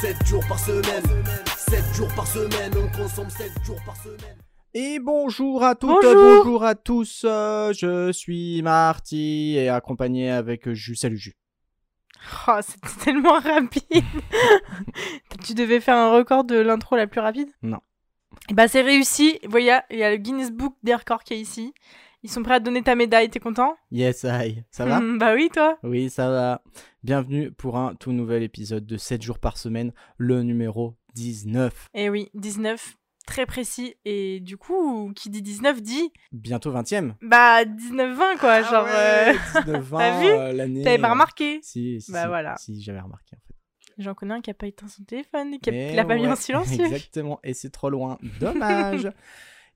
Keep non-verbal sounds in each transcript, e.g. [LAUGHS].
semaine, 7 jours par semaine, 7 jours par semaine, on consomme 7 jours par semaine. Et bonjour à toutes, Bonjour. bonjour à tous. euh, je suis Marty et accompagné avec Jus. Salut Jus. Oh, c'était tellement rapide. [LAUGHS] tu devais faire un record de l'intro la plus rapide? Non. Et bah c'est réussi. Vous voyez, il y a le Guinness Book des records qui est ici. Ils sont prêts à te donner ta médaille, t'es content? Yes, I. Ça va? Hmm, Bah oui, toi. Oui, ça va. Bienvenue pour un tout nouvel épisode de 7 jours par semaine, le numéro 19. Et Eh oui, 19, très précis. Et du coup, qui dit 19 dit Bientôt 20ème. bah 19-20 quoi. genre, euh, 19 [LAUGHS] T'as vu? euh, l'année. t'avais pas euh, remarqué Si, si, Bah si, voilà. Si, j'avais remarqué en fait. J'en connais un qui a pas éteint son téléphone qui a, l'a pas mis ouais, en silencieux. [LAUGHS] Exactement, et c'est trop loin. Dommage. [LAUGHS]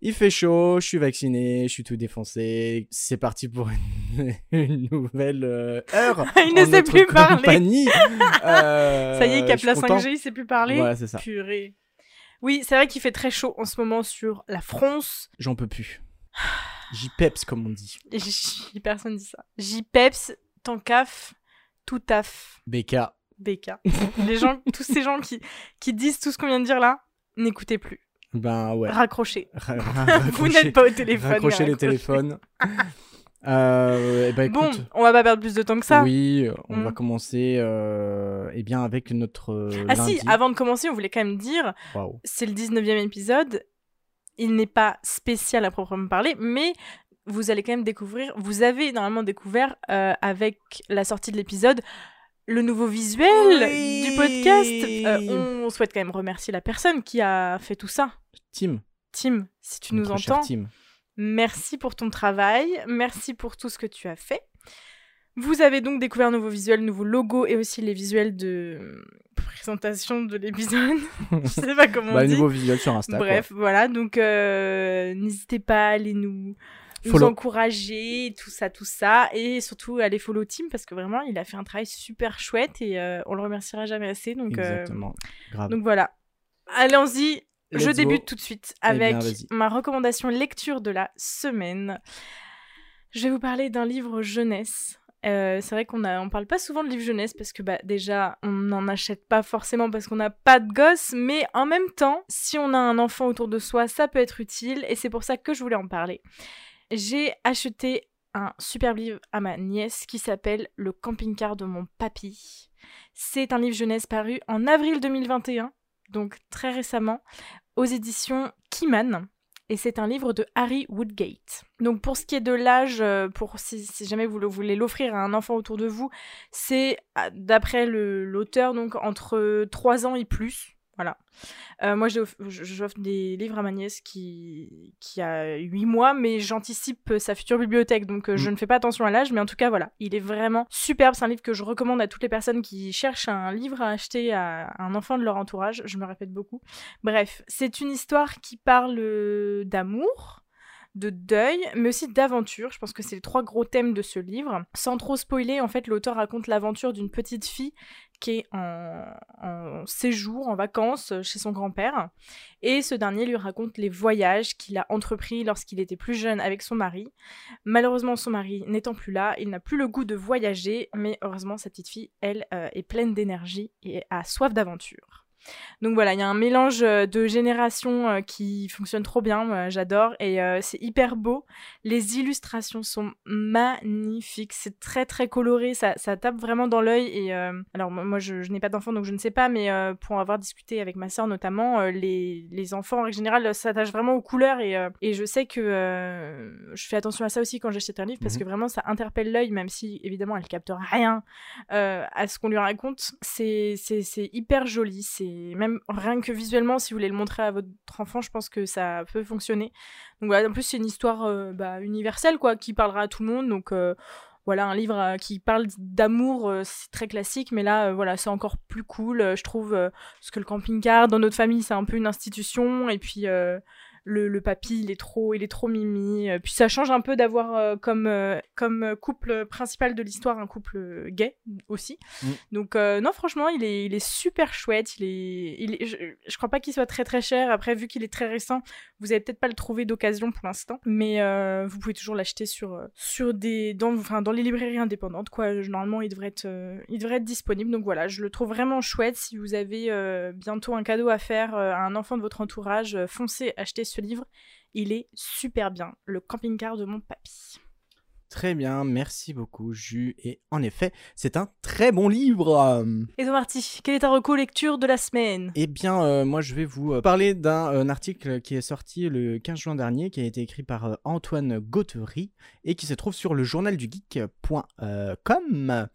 Il fait chaud, je suis vacciné, je suis tout défoncé. C'est parti pour une, [LAUGHS] une nouvelle euh, heure. [LAUGHS] Il ne sait plus parler. [LAUGHS] Euh, Ça y est, suis la content. 5G, il sait plus parler. Voilà, c'est ça. Purée. Oui, c'est vrai qu'il fait très chaud en ce moment sur la France. J'en peux plus. J'y peps, comme on dit. J- Personne dit ça. J-Peps, ton caf, tout taf, BK. BK. Les gens, tous ces gens qui, qui disent tout ce qu'on vient de dire là, n'écoutez plus. Ben ouais. Raccrochez. Ra- [LAUGHS] Vous n'êtes pas au téléphone. Raccrochez les téléphones. [LAUGHS] euh, eh ben, Bon, écoute, on va pas perdre plus de temps que ça. oui, on Mm. va commencer euh, eh bien avec notre euh, ah lundi. si, avant de commencer, on voulait quand même dire, Waouh. c'est le 19e épisode. Il n'est pas spécial à proprement parler, mais vous allez quand même découvrir, vous avez normalement découvert euh, avec la sortie de l'épisode le nouveau visuel Oui. du podcast. Euh, on souhaite quand même remercier la personne qui a fait tout ça. Tim, Tim, si tu nous notre entends, Tim. merci pour ton travail, merci pour tout ce que tu as fait. Vous avez donc découvert un nouveau visuel, nouveau logo et aussi les visuels de euh, présentation de l'épisode. [LAUGHS] Je sais pas comment on Bah, dit. nouveau visuel sur Insta. quoi. Bref, voilà, donc euh, n'hésitez pas à aller nous, nous encourager, tout ça, tout ça, et surtout aller follow Tim parce que vraiment il a fait un travail super chouette et euh, on le remerciera jamais assez. Donc, euh, Exactement. Grave. donc voilà. Allons-y, je débute go. tout de suite Eh bien, avec ma recommandation lecture de la semaine. Je vais vous parler d'un livre jeunesse. Euh, c'est vrai qu'on ne parle pas souvent de livres jeunesse parce que bah, déjà on n'en achète pas forcément parce qu'on n'a pas de gosse, mais en même temps, si on a un enfant autour de soi, ça peut être utile et c'est pour ça que je voulais en parler. J'ai acheté un superbe livre à ma nièce qui s'appelle Le camping-car de mon papy. C'est un livre jeunesse paru en avril 2021, donc très récemment, aux éditions Kiman. Et c'est un livre de Harry Woodgate. Donc pour ce qui est de l'âge, euh, si, jamais vous le- voulez l'offrir à un enfant autour de vous, c'est d'après l'auteur donc entre 3 ans et plus. Voilà. Euh, moi, j'offre des livres à ma nièce qui, qui a 8 mois, mais j'anticipe euh, sa future bibliothèque, donc euh, je Mm. ne fais pas attention à l'âge, mais en tout cas, voilà. Il est vraiment superbe. C'est un livre que je recommande à toutes les personnes qui cherchent un livre à acheter à un enfant de leur entourage. Je me répète beaucoup. Bref, c'est une histoire qui parle euh, d'amour, de deuil, mais aussi d'aventure. Je pense que c'est les trois gros thèmes de ce livre. Sans trop spoiler, en fait, l'auteur raconte l'aventure d'une petite fille qui est en, séjour, en vacances euh, chez son grand-père. Et ce dernier lui raconte les voyages qu'il a entrepris lorsqu'il était plus jeune avec son mari. Malheureusement, son mari n'étant plus là, il n'a plus le goût de voyager, mais heureusement, sa petite fille, elle, euh, est pleine d'énergie et a soif d'aventure. Donc voilà, il y a un mélange euh, de générations euh, qui fonctionne trop bien, moi, j'adore, et euh, c'est hyper beau. Les illustrations sont magnifiques, c'est très très coloré, ça, ça tape vraiment dans l'œil. Et euh, alors moi, je, je n'ai pas d'enfant donc je ne sais pas, mais euh, pour avoir discuté avec ma sœur notamment, euh, les, les enfants en règle générale euh, s'attachent vraiment aux couleurs et, euh, et je sais que euh, je fais attention à ça aussi quand j'achète un livre parce Mhm. que vraiment ça interpelle l'œil, même si évidemment elle capte rien euh, à ce qu'on lui raconte. C'est hyper joli, c'est même rien que visuellement, si vous voulez le montrer à votre enfant, je pense que ça peut fonctionner. Donc voilà, en plus c'est une histoire euh, bah, universelle quoi, qui parlera à tout le monde. Donc euh, voilà, un livre euh, qui parle d'amour, c'est très classique, mais là, voilà, c'est encore plus cool, je trouve, parce que le camping-car, dans notre famille, c'est un peu une institution, et puis, le, le papy, il est trop, il est trop mimi. Euh, Puis ça change un peu d'avoir euh, comme, euh, comme couple principal de l'histoire un couple gay aussi. Mm. Donc euh, non, franchement, il est, il est super chouette. Il est, il est- je, je crois pas qu'il soit très très cher. Après, vu qu'il est très récent, vous allez peut-être pas le trouver d'occasion pour l'instant, mais vous pouvez toujours l'acheter sur, sur des, dans, enfin, dans les librairies indépendantes. Quoi. Normalement, il devrait être, il devrait être disponible. Donc voilà, je le trouve vraiment chouette. Si vous avez bientôt un cadeau à faire à un enfant de votre entourage, foncez acheter ce livre. Il est super bien. Le camping-car de mon papy. Très bien, merci beaucoup, Jus. Et en effet, c'est un très bon livre. Et toi, Marty, quelle est ta reco lecture de la semaine? Eh bien, euh, moi, je vais vous euh, parler d'un euh, article qui est sorti le 15 juin dernier, qui a été écrit par euh, Antoine Gauthery et qui se trouve sur le journal du geek.com.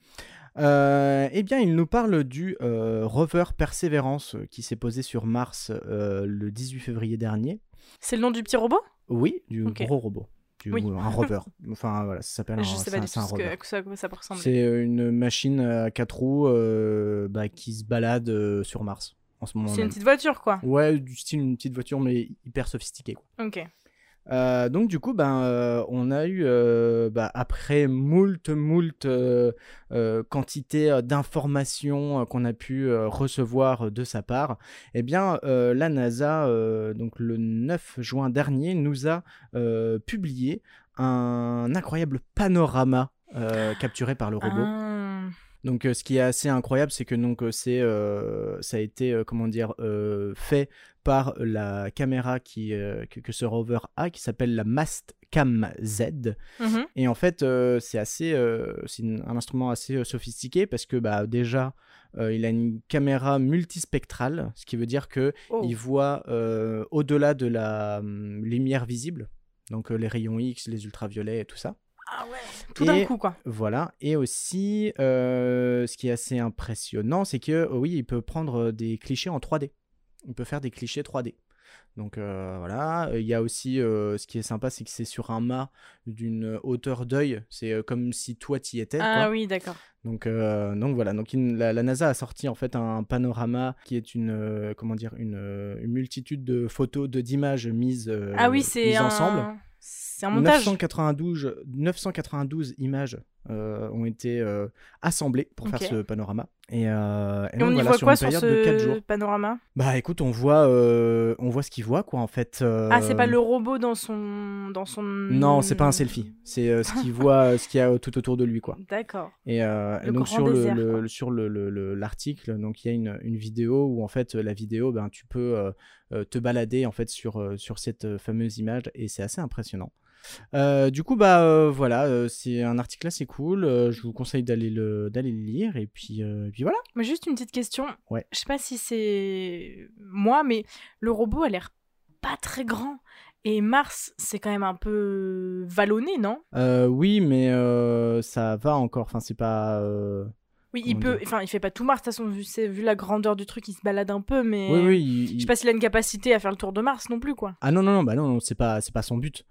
Euh, eh bien, il nous parle du euh, rover Perseverance euh, qui s'est posé sur Mars euh, le 18 février dernier. C'est le nom du petit robot? Oui, du gros robot. Du, Oui. Un rover. [LAUGHS] enfin, voilà, ça s'appelle un, Je sais c'est pas du tout à quoi ça, peut ressembler. C'est euh, une machine à quatre roues euh, bah, qui se balade euh, sur Mars en ce moment C'est une petite voiture, quoi. Ouais, du style une petite voiture, mais hyper sophistiquée. Quoi. Ok. Euh, donc du coup, ben, euh, on a eu, euh, bah, après moult, moult quantité d'informations qu'on a pu recevoir de sa part, eh bien, la NASA, donc le 9 juin dernier, nous a publié un incroyable panorama capturé par le robot. Ah. Donc, euh, ce qui est assez incroyable, c'est que donc euh, c'est euh, ça a été comment dire fait par la caméra qui que, que ce rover a, qui s'appelle la Mastcam Z. Mhm. Et en fait, c'est assez c'est un instrument assez sophistiqué parce que bah déjà euh, il a une caméra multispectrale, ce qui veut dire que Oh. il voit euh, au-delà de la hum, lumière visible, donc les rayons X, les ultraviolets et tout ça. Ah ouais. Tout d'un coup, quoi. Voilà, et aussi, euh, ce qui est assez impressionnant, c'est que euh, oui, il peut prendre euh, des clichés en 3D. Il peut faire des clichés 3D. Donc euh, voilà, il y a aussi, euh, ce qui est sympa, c'est que c'est sur un mât d'une hauteur d'œil. C'est euh, comme si toi t'y étais. Ah quoi. oui, d'accord. Donc, donc voilà, donc la, la NASA a sorti en fait un panorama qui est une, comment dire, une, une multitude de photos, de d'images mises, ah oui, c'est mises un... ensemble. C'est un montage. 992, 992 images ont été euh, assemblées pour faire ce panorama. Et, euh, et Et donc on y voilà, voit sur quoi une sur période de 4 jours. ce panorama? Bah écoute, on voit, euh, on voit ce qu'il voit quoi en fait. euh, Ah, c'est pas le robot dans son... Dans son... Non, c'est pas un selfie. C'est euh, ce qu'il voit, euh, [LAUGHS] ce qu'il y a tout autour de lui quoi. D'accord. Et, euh, donc sur le, désert, le- sur l'article, donc il y a une, une vidéo où en fait la vidéo, ben tu peux euh, euh, te balader en fait sur euh, sur cette euh, fameuse image et c'est assez impressionnant. Euh, du coup bah euh, voilà, euh, c'est un article assez cool. je vous conseille d'aller le d'aller le lire et puis et puis voilà. Mais juste une petite question. Ouais. Je sais pas si c'est moi, mais le robot a l'air pas très grand. Et Mars, c'est quand même un peu vallonné, non? Euh, oui, mais ça va encore. Enfin c'est pas. Oui, il peut. Enfin, il fait pas tout Mars, de toute façon, vu, c'est- vu la grandeur du truc, il se balade un peu, mais. Oui oui. il- Je sais pas s'il a une capacité à faire le tour de Mars non plus, quoi. Ah non non non bah non, non c'est pas c'est pas son but.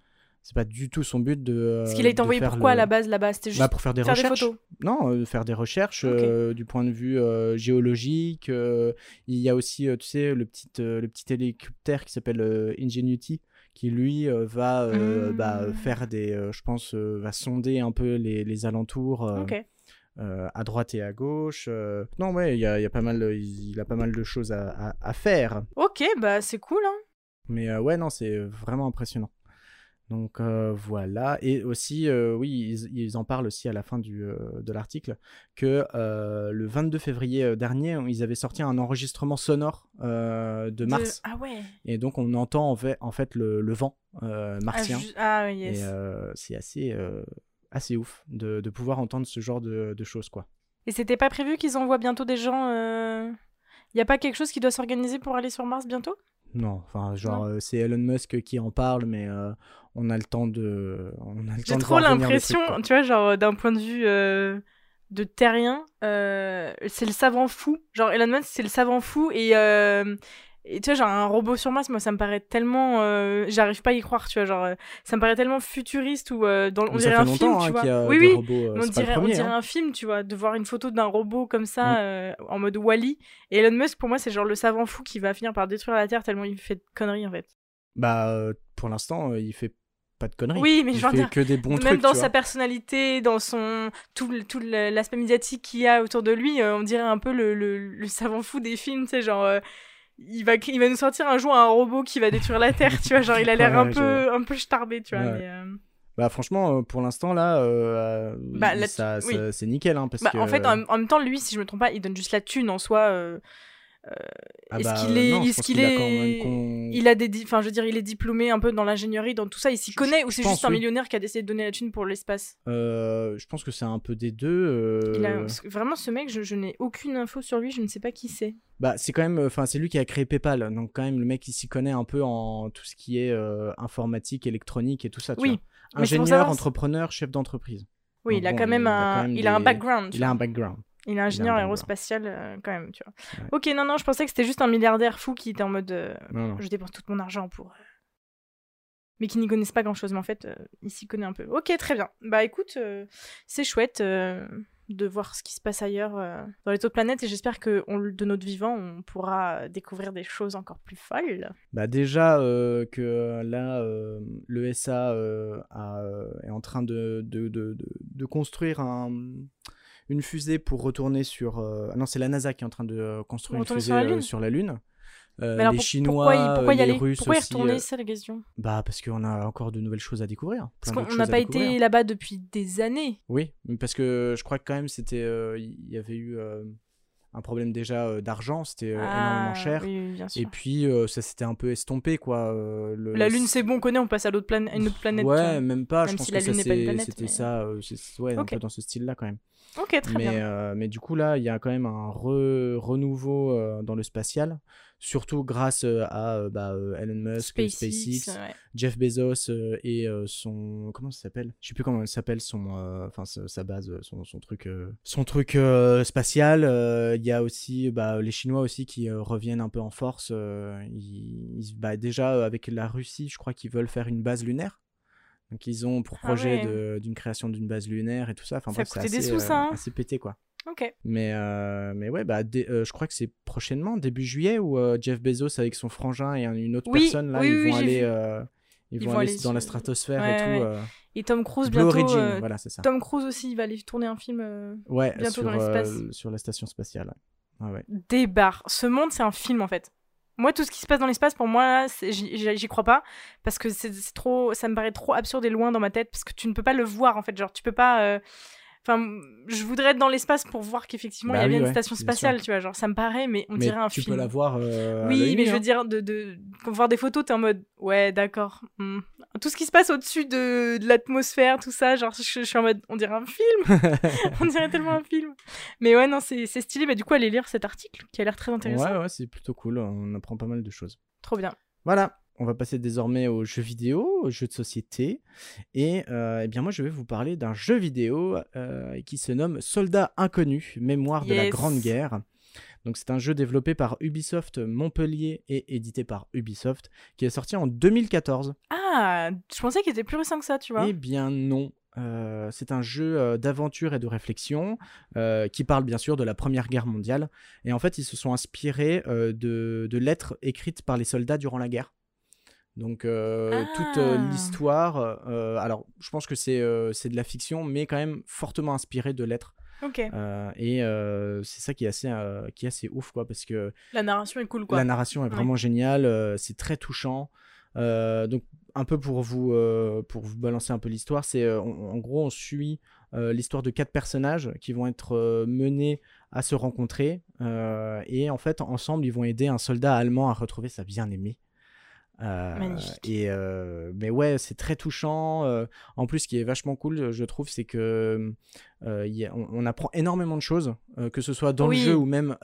C'est pas du tout son but de. Parce qu'il a été envoyé pourquoi le- à la base là-bas? C'était juste Bah, pour faire des faire des recherches. photos. Non, euh, faire des recherches euh, du point de vue euh, géologique. euh, il y a aussi, euh, tu sais, le petit, euh, le petit hélicoptère qui s'appelle euh, Ingenuity, qui lui euh, va euh, bah, faire des, euh, je pense, euh, va sonder un peu les, les alentours euh, euh, à droite et à gauche. euh. Non, ouais, il y a, il y a pas mal, il, il a pas mal de choses à, à- à faire. Ok, bah c'est cool, hein. Mais euh, ouais, non, c'est vraiment impressionnant. Donc euh, voilà. Et aussi, euh, oui, ils, ils en parlent aussi à la fin du, euh, de l'article que le 22 février dernier, ils avaient sorti un enregistrement sonore de De- Mars. Ah ouais. Et donc on entend en fait, en fait le, le vent Ah, martien. Ah, oui, yes. Et c'est assez, assez ouf de, de pouvoir entendre ce genre de, de choses, quoi. Et c'était pas prévu qu'ils envoient bientôt des gens. euh... Y a pas quelque chose qui doit s'organiser pour aller sur Mars bientôt? Non, enfin, genre, euh, c'est Elon Musk qui en parle, mais euh, on a le temps de. J'ai de trop l'impression, tu vois, genre d'un point de vue euh, de terrien, euh, c'est le savant fou. Genre Elon Musk, c'est le savant fou et, euh, et tu vois, genre un robot sur Mars, moi ça me paraît tellement, euh, j'arrive pas à y croire, tu vois, genre ça me paraît tellement futuriste ou euh, dans, on dirait un film, tu hein, vois. qu'il y a oui, oui. robots, euh, on dirait, on premier, dirait hein. un film, tu vois, de voir une photo d'un robot comme ça Mm. euh, en mode Wally. Et Elon Musk, pour moi, c'est genre le savant fou qui va finir par détruire la Terre tellement il fait de conneries en fait. Bah, pour l'instant, il fait pas de conneries. Oui, mais il je fait dire, que des bons [LAUGHS] Même trucs. dans sa vois. personnalité, dans son tout, tout l'aspect médiatique qu'il y a autour de lui, on dirait un peu le, le, le savant fou des films, tu sais, genre il va il va nous sortir un jour un robot qui va détruire la Terre, tu vois, genre il a l'air Ouais, un peu un peu starbé, tu vois, Ouais. mais, euh, Bah, franchement, euh, pour l'instant, là, euh, Bah, là, oui. c'est nickel. Hein, parce bah, que... en fait en, en même temps lui, si je me trompe pas, il donne juste la thune en soi. euh, Ah est-ce bah, qu'il est, non, est-ce qu'il est, il a des, enfin je veux dire, il est diplômé un peu dans l'ingénierie, dans tout ça, il s'y Je- connaît ou c'est pense, juste un oui. millionnaire qui a décidé de donner la thune pour l'espace? Euh, je pense que c'est un peu des deux. euh, Il a- Vraiment, ce mec, je, je n'ai aucune info sur lui, je ne sais pas qui c'est. Bah, c'est quand même, enfin, c'est lui qui a créé PayPal, donc quand même le mec il s'y connaît un peu en tout ce qui est euh, informatique, électronique et tout ça. Tu Oui, vois. Ingénieur, savoir- entrepreneur, chef d'entreprise. Oui, Donc il a bon, quand même il un, il a un background. Il a un background. Il est ingénieur aérospatial euh, quand même, tu vois. Ouais. Ok, non, non, je pensais que c'était juste un milliardaire fou qui était en mode euh, Non, non. je dépense tout mon argent pour. euh, Mais qui n'y connaissent pas grand chose, mais en fait, euh, il s'y connaît un peu. Ok, très bien. Bah écoute, c'est chouette de voir ce qui se passe ailleurs dans les autres planètes et j'espère que on, de notre vivant, on pourra découvrir des choses encore plus folles. Bah déjà que là, le SA a, euh, est en train de, de, de, de- de construire un, une fusée pour retourner sur... euh, ah non, c'est la NASA qui est en train de euh, construire une fusée sur la Lune sur la Lune. Euh, Mais alors, les pour- Chinois, pourquoi, y- pourquoi y les aller? Russes Pourquoi y aussi. retourner euh, C'est la question. Bah parce qu'on a encore de nouvelles choses à découvrir. Parce qu'on n'a pas été là-bas depuis des années. Oui, mais parce que je crois que quand même c'était, euh, il y avait eu euh, un problème déjà d'argent, c'était euh, énormément Ah, cher. Oui, oui, bien sûr. Et puis ça s'était un peu estompé quoi. le- La Lune, c'est bon, on connaît, on passe à, l'autre une autre planète. Ouais, même pas. je Même pense si que ça, c'était mais- ça, c'est- ouais, un Ok. peu dans ce style-là quand même. Ok, très mais, bien. euh, mais du coup là, il y a quand même un re- renouveau euh, dans le spatial, surtout grâce euh, à euh, bah, euh, Elon Musk, SpaceX, SpaceX, ouais. Jeff Bezos et son comment ça s'appelle? Je sais plus comment elle s'appelle son enfin sa base son, son truc son truc spatial. Il y a aussi bah, les Chinois aussi qui reviennent un peu en force. ils, ils- bah, déjà avec la Russie, je crois qu'ils veulent faire une base lunaire. Donc ils ont pour Ah projet ouais. de- d'une création d'une base lunaire et tout ça. Enfin Ça c'est assez, sous, euh, ça, hein assez pété quoi. Ok. Mais, euh, mais ouais, bah, dé- euh, je crois que c'est prochainement, début juillet, où euh, Jeff Bezos avec son frangin et un- une autre Oui, personne, là, oui, ils oui, vont aller, ils Ils vont aller aller dans la stratosphère Ouais, et tout. ouais. Et Tom Cruise, Blue bientôt. Origin, voilà, c'est ça. Tom Cruise aussi, il va aller tourner un film. Ouais, bientôt sur, dans l'espace. sur la station spatiale. ouais. Débarre. Ce monde, c'est un film en fait. Moi, tout ce qui se passe dans l'espace, pour moi, j'y crois pas. Parce que c'est trop. Ça me paraît trop absurde et loin dans ma tête. Parce que tu ne peux pas le voir en fait. Genre, tu peux pas. euh, Enfin, je voudrais être dans l'espace pour voir qu'effectivement il y Bah a oui, bien une station spatiale, tu vois. Genre, ça me paraît, mais on Mais dirait un tu film. peux la voir. euh, Oui, mais je veux hein. dire, de, de, voir des photos, t'es en mode, ouais, d'accord. hmm. Tout ce qui se passe au-dessus de, de l'atmosphère, tout ça, genre, je, je suis en mode, on dirait un film. [LAUGHS] on dirait tellement un film. Mais ouais, non, c'est c'est stylé. Bah, du coup, allez lire cet article qui a l'air très intéressant. Ouais, ouais, c'est plutôt cool. On apprend pas mal de choses. Trop bien. Voilà, on va passer désormais aux jeux vidéo, aux jeux de société. Et euh, eh bien moi, je vais vous parler d'un jeu vidéo euh, qui se nomme Soldat Inconnu, Mémoire de la. Grande Guerre. Donc c'est un jeu développé par Ubisoft Montpellier et édité par Ubisoft, qui est sorti en 2014. Ah, je pensais qu'il était plus récent que ça, tu vois. Eh bien non. Euh, c'est un jeu d'aventure et de réflexion euh, qui parle bien sûr de la Première Guerre mondiale. Et en fait, ils se sont inspirés euh, de, de lettres écrites par les soldats durant la guerre. Donc euh, toute euh, Ah. l'histoire, euh, alors je pense que c'est de la fiction, mais quand même fortement inspiré de. Ok. Euh, et c'est ça qui est assez, qui est assez ouf, quoi, parce que La narration est cool, quoi. la narration est Ouais. vraiment géniale, c'est très touchant. Donc un peu pour vous pour vous balancer un peu l'histoire, c'est en gros on suit l'histoire de quatre personnages qui vont être menés à se rencontrer et en fait ensemble ils vont aider un soldat allemand à retrouver sa bien-aimée. Euh. Et euh, mais ouais, c'est très touchant. euh, en plus, ce qui est vachement cool, je trouve, c'est que euh, il y a- on, on apprend énormément de choses, euh, que ce soit dans Oui. le jeu ou même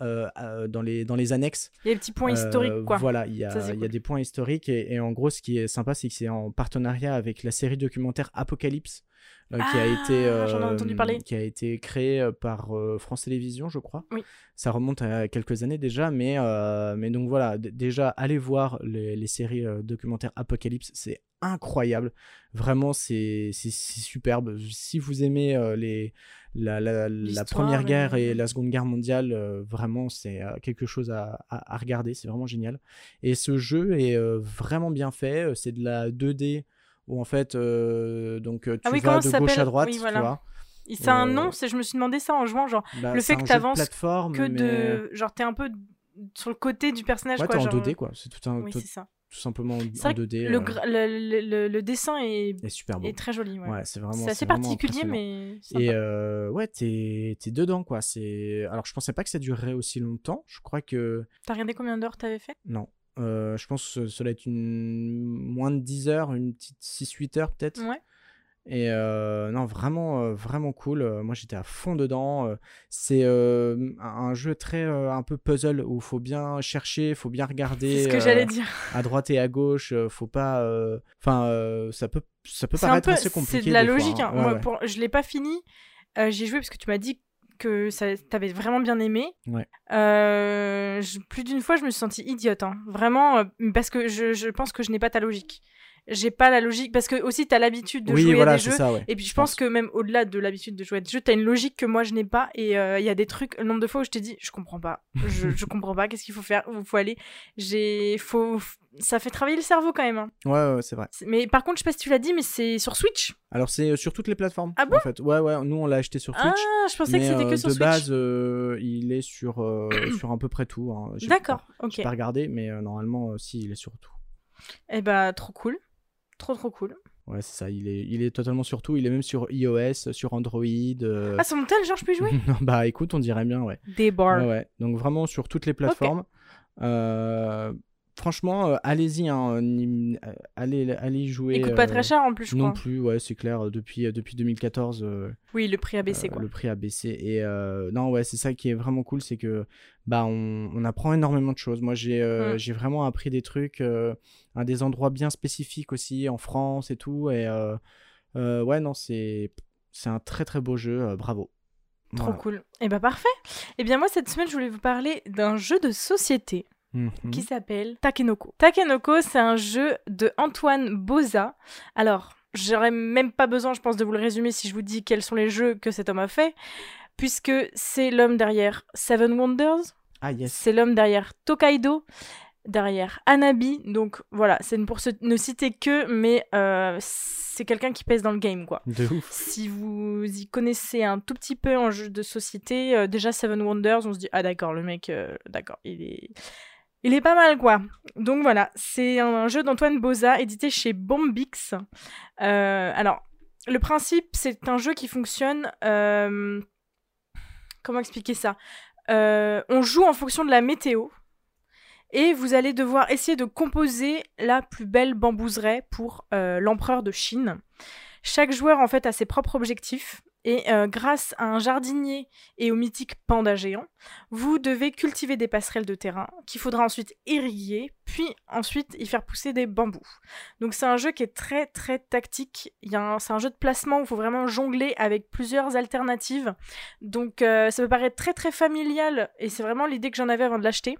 dans les dans les annexes. Il y a des petits points historiques, quoi. Voilà, il y, a, Ça, y a des points historiques et, et en gros, ce qui est sympa, c'est que c'est en partenariat avec la série documentaire Apocalypse, euh, qui a Ah, été entendu parler. qui a été créée euh, par euh, France Télévisions, je crois. Oui. Ça remonte à quelques années déjà, mais euh, mais donc voilà, déjà allez voir les, les séries euh, documentaires Apocalypse, c'est incroyable. Vraiment, c'est superbe. Si vous aimez euh, les la, la, Première Guerre et- la Seconde Guerre mondiale, euh, vraiment, c'est euh, quelque chose à, à- à regarder. C'est vraiment génial. Et ce jeu est euh, vraiment bien fait. euh, C'est de la 2D où en fait, euh, donc euh, tu Ah oui, vas de gauche à droite, Oui, tu voilà. vois. Et c'est un Euh, nom, je me suis demandé ça en jouant, genre Bah, Le fait que t'avances plateforme, que mais- de. Genre, t'es un peu sur le côté du personnage, Ouais, quoi. t'es en genre... 2D quoi. C'est tout, un, Oui, tout, c'est ça. tout simplement en C'est vrai que 2D. Le, euh, gra- le, le- le- le dessin est, est super beau. est très joli. Ouais. Ouais, c'est vraiment. c'est assez particulier, mais. Et euh, ouais, t'es t'es dedans quoi. Alors je pensais pas que ça durerait aussi longtemps. Je crois que T'as regardé combien d'heures t'avais fait? Non. Euh, je pense que cela est une moins de 10 heures, une petite 6-8 heures peut-être. Ouais. Et euh, non, vraiment, euh, vraiment cool. Moi, j'étais à fond dedans. C'est euh, un jeu très un peu puzzle où faut bien chercher, faut bien regarder. C'est ce que j'allais dire. À droite et à gauche, faut pas. Enfin, ça peut, ça peut C'est un paraître peu. assez compliqué. C'est de la des fois, logique. hein. hein. Ouais, Moi, ouais. pour- Je l'ai pas fini. J'ai joué parce que tu m'as dit que ça t'avais vraiment bien aimé. Ouais. Euh, je- plus d'une fois, je me suis sentie idiote. hein. Vraiment, euh, parce que je, je pense que je n'ai pas ta logique. J'ai pas la logique. Parce que aussi, t'as l'habitude de oui, jouer voilà, à des jeux. ça, ouais. Et puis je, je pense, pense. que même au-delà de l'habitude de jouer à des jeux, t'as une logique que moi je n'ai pas. Et euh, il y a des trucs, le nombre de fois où je t'ai dit, je comprends pas, je, je comprends pas, qu'est-ce qu'il faut faire, où il faut aller. J'ai, faut, ça fait travailler le cerveau quand même. hein. Ouais, ouais, c'est vrai. Mais par contre, je sais pas si tu l'as dit, mais c'est sur Switch. Alors, c'est euh, sur toutes les plateformes. Ah bon? en fait. Ouais, ouais. Nous, on l'a acheté sur Twitch. Ah, je pensais que c'était euh, que sur de Switch. base, euh, il est sur, euh, [COUGHS] sur à peu près tout. hein. D'accord, ok. J'ai pas regardé, mais euh, normalement, euh, si, il est sur tout. Eh bah, trop cool. Trop trop cool. Ouais, c'est ça. Il est, il est totalement sur tout. Il est même sur iOS, sur Android. euh, Ah, c'est mon tel, genre, je peux y jouer? [LAUGHS] Non, bah écoute, on dirait bien, ouais. Des bars. Ouais, ouais. Donc vraiment sur toutes les plateformes. Euh, franchement, euh, allez-y, hein, ni- euh, allez, allez jouer. Il coûte pas euh, très cher en plus, je Non crois. plus, ouais, c'est clair. Depuis, euh, depuis 2014, euh, Oui, le prix a baissé, euh, quoi. le prix a baissé. Et euh, non, ouais, c'est ça qui est vraiment cool, c'est que bah on, on apprend énormément de choses. Moi, j'ai euh, Mm. j'ai vraiment appris des trucs euh, à des endroits bien spécifiques aussi, en France et tout. Et euh, euh, ouais, non, c'est un très très beau jeu. euh, bravo. Trop Voilà. cool. Eh bah, parfait. Eh bien, moi, cette semaine, je voulais vous parler d'un jeu de société. Mhm. qui s'appelle Takenoko. Takenoko, c'est un jeu de Antoine Boza. Alors, j'aurais même pas besoin, je pense, de vous le résumer si je vous dis quels sont les jeux que cet homme a fait, puisque c'est l'homme derrière Seven Wonders, Ah yes. c'est l'homme derrière Tokaido, derrière Anabi. Donc voilà, c'est pour se- ne citer que, mais euh, c'est quelqu'un qui pèse dans le game, quoi. De ouf. Si vous y connaissez un tout petit peu en jeu de société, euh, déjà Seven Wonders, on se dit ah d'accord, le mec, euh, d'accord, il est, il est pas mal quoi. Donc voilà, c'est un jeu d'Antoine Boza édité chez Bombix. Euh, alors le principe, c'est un jeu qui fonctionne. euh, Comment expliquer ça? Euh, On joue en fonction de la météo. Et vous allez devoir essayer de composer la plus belle bambouseraie pour l'empereur de Chine. Chaque joueur en fait a ses propres objectifs et euh, grâce à un jardinier et au mythique panda géant, vous devez cultiver des passerelles de terrain qu'il faudra ensuite irriguer, puis ensuite y faire pousser des bambous. Donc c'est un jeu qui est très très tactique. C'est un jeu de placement où il faut vraiment jongler avec plusieurs alternatives. Donc euh, ça peut paraître très très familial et c'est vraiment l'idée que j'en avais avant de l'acheter.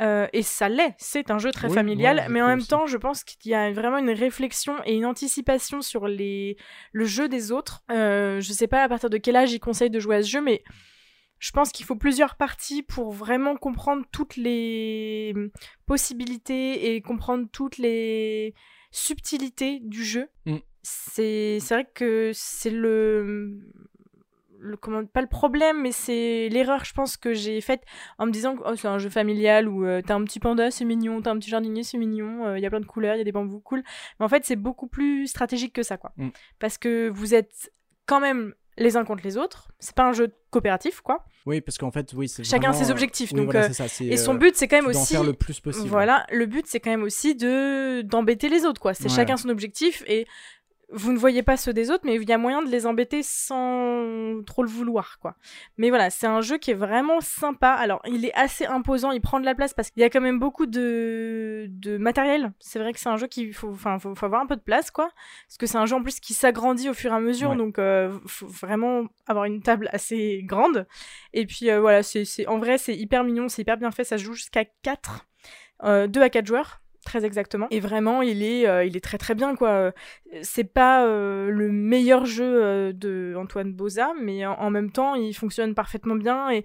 Euh, et ça l'est, c'est un jeu très Oui, familial, ouais, mais en même aussi. temps, je pense qu'il y a vraiment une réflexion et une anticipation sur les... le jeu des autres. Euh, je sais pas à partir de quel âge ils conseillent de jouer à ce jeu, mais je pense qu'il faut plusieurs parties pour vraiment comprendre toutes les possibilités et comprendre toutes les subtilités du jeu. Mm. C'est vrai que c'est le le comment pas le problème mais c'est l'erreur je pense que j'ai faite en me disant que oh, c'est un jeu familial où euh, t'as un petit panda c'est mignon t'as un petit jardinier c'est mignon euh, il y a plein de couleurs il y a des bambous cool mais en fait c'est beaucoup plus stratégique que ça quoi Mm. parce que vous êtes quand même les uns contre les autres c'est pas un jeu coopératif quoi Oui, parce qu'en fait, oui, c'est Chacun ses euh, objectifs, oui, donc, voilà, euh, ça, et son euh, but c'est quand même aussi faire le plus possible. voilà, le but c'est quand même aussi de d'embêter les autres quoi. C'est Ouais. chacun son objectif et vous ne voyez pas ceux des autres, mais il y a moyen de les embêter sans trop le vouloir quoi. Mais voilà, c'est un jeu qui est vraiment sympa. Alors il est assez imposant, il prend de la place parce qu'il y a quand même beaucoup de, de matériel. C'est vrai que c'est un jeu qui faut, enfin faut, faut avoir un peu de place quoi, parce que c'est un jeu en plus qui s'agrandit au fur et à mesure, Ouais. donc euh, faut vraiment avoir une table assez grande. Et puis euh, voilà, c'est en vrai c'est hyper mignon, c'est hyper bien fait, ça se joue jusqu'à 4 2 à 4 joueurs. Très exactement. Et vraiment, il est, euh, il est très très bien quoi. C'est pas euh, le meilleur jeu euh, de Antoine Boza, mais en, même temps, il fonctionne parfaitement bien. Et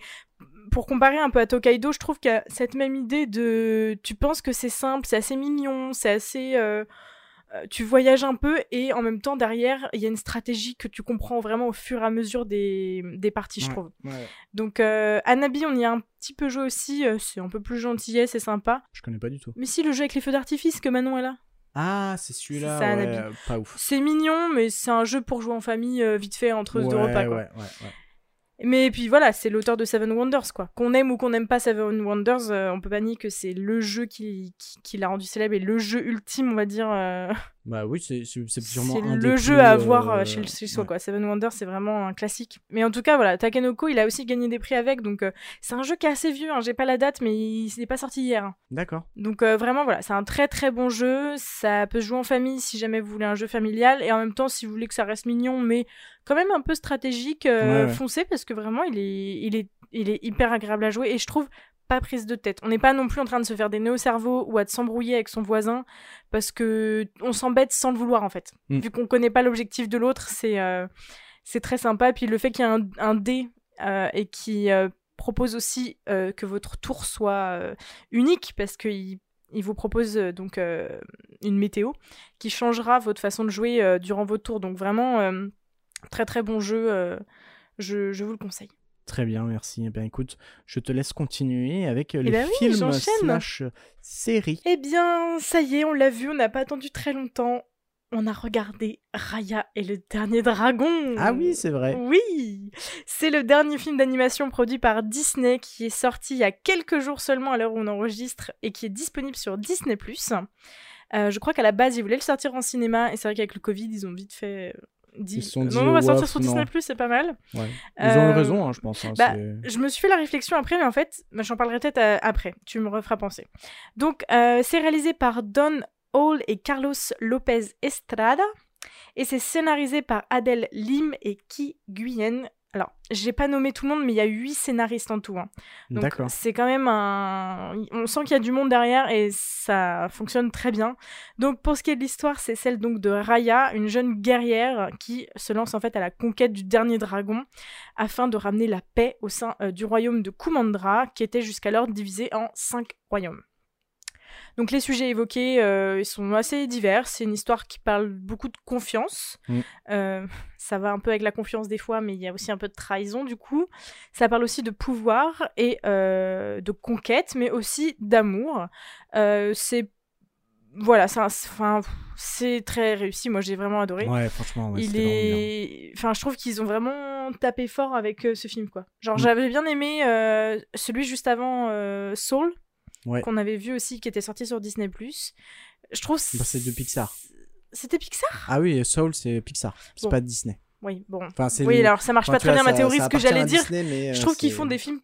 pour comparer un peu à Tokaido, je trouve qu'il y a cette même idée de, tu penses que c'est simple, c'est assez mignon, c'est assez euh, tu voyages un peu et en même temps derrière il y a une stratégie que tu comprends vraiment au fur et à mesure des, des parties je trouve ouais. donc euh, Anabi on y a un petit peu joué aussi euh, c'est un peu plus gentillet c'est sympa Je connais pas du tout. mais si le jeu avec les feux d'artifice que Manon elle a Ah, c'est celui-là. Ouais, euh, Pas ouf. c'est mignon mais c'est un jeu pour jouer en famille euh, vite fait entre deux repas quoi. ouais, ouais, ouais. Mais puis voilà c'est l'auteur de Seven Wonders quoi. Qu'on aime ou qu'on n'aime pas Seven Wonders euh, on peut pas nier que c'est le jeu qui, l'a rendu célèbre et le jeu ultime on va dire euh, [LAUGHS] Bah oui, c'est sûrement un le des jeu plus, à avoir euh, euh, chez, chez soi, ouais. quoi. Seven Wonders, c'est vraiment un classique. Mais en tout cas, voilà, Takenoko, il a aussi gagné des prix avec, donc euh, c'est un jeu qui est assez vieux, hein, j'ai pas la date, mais il n'est pas sorti hier. hein. D'accord. Donc euh, vraiment, voilà, c'est un très très bon jeu, ça peut se jouer en famille si jamais vous voulez un jeu familial, et en même temps, si vous voulez que ça reste mignon, mais quand même un peu stratégique, Ouais, ouais. foncez, parce que vraiment, il est, il, est, il est hyper agréable à jouer, et je trouve pas prise de tête. On n'est pas non plus en train de se faire des nœuds au cerveau ou à s'embrouiller avec son voisin parce que on s'embête sans le vouloir en fait. Mm. Vu qu'on connaît pas l'objectif de l'autre, c'est euh, c'est très sympa. Et puis le fait qu'il y ait un, un dé euh, et qui euh, propose aussi que votre tour soit unique parce qu'il il vous propose donc une météo qui changera votre façon de jouer durant votre tour. Donc vraiment très très bon jeu. je, je vous le conseille. Très bien, merci. Eh bien, écoute, je te laisse continuer avec euh, Eh les ben oui, films slash séries. Eh bien, ça y est, on l'a vu, on n'a pas attendu très longtemps. On a regardé Raya et le dernier dragon. Ah oui, c'est vrai. Oui, c'est le dernier film d'animation produit par Disney qui est sorti il y a quelques jours seulement à l'heure où on enregistre et qui est disponible sur Disney+. Euh, je crois qu'à la base, ils voulaient le sortir en cinéma et c'est vrai qu'avec le Covid, ils ont vite fait euh, Ils se sont dit, non, on va sortir sur. Disney+, c'est pas mal. Ouais. Ils ont eu Euh, raison, hein, je pense. hein, bah, Je me suis fait la réflexion après, mais en fait, bah, j'en parlerai peut-être euh, après. Tu me referas penser. Donc, euh, c'est réalisé par Don Hall et Carlos Lopez Estrada. Et c'est scénarisé par Adèle Lim et Ki Nguyen. Alors, j'ai pas nommé tout le monde, mais il y a huit scénaristes en tout. hein. Donc, c'est quand même un. On sent qu'il y a du monde derrière et ça fonctionne très bien. Donc, pour ce qui est de l'histoire, c'est celle donc de Raya, une jeune guerrière qui se lance en fait à la conquête du dernier dragon afin de ramener la paix au sein euh, du royaume de Kumandra, qui était jusqu'alors divisé en cinq royaumes. Donc les sujets évoqués, euh, ils sont assez divers. C'est une histoire qui parle beaucoup de confiance. Mm. Euh, ça va un peu avec la confiance des fois, mais il y a aussi un peu de trahison du coup. Ça parle aussi de pouvoir et euh, de conquête, mais aussi d'amour. C'est voilà, c'est enfin, très réussi. Moi, j'ai vraiment adoré. Ouais, franchement, ouais, Il est, enfin, je trouve qu'ils ont vraiment tapé fort avec euh, ce film, quoi. Genre, Mm. j'avais bien aimé euh, celui juste avant euh, Soul, Ouais. qu'on avait vu aussi, qui était sorti sur Disney+. Je trouve. Bah, c'est de Pixar. C'était Pixar? Ah oui, Soul, c'est Pixar. C'est Bon. pas Disney. Oui, bon. Enfin, c'est Oui, alors ça marche enfin, pas très vois, bien ma théorie, ce que j'allais dire. Disney, mais, Je euh, trouve qu'ils font des films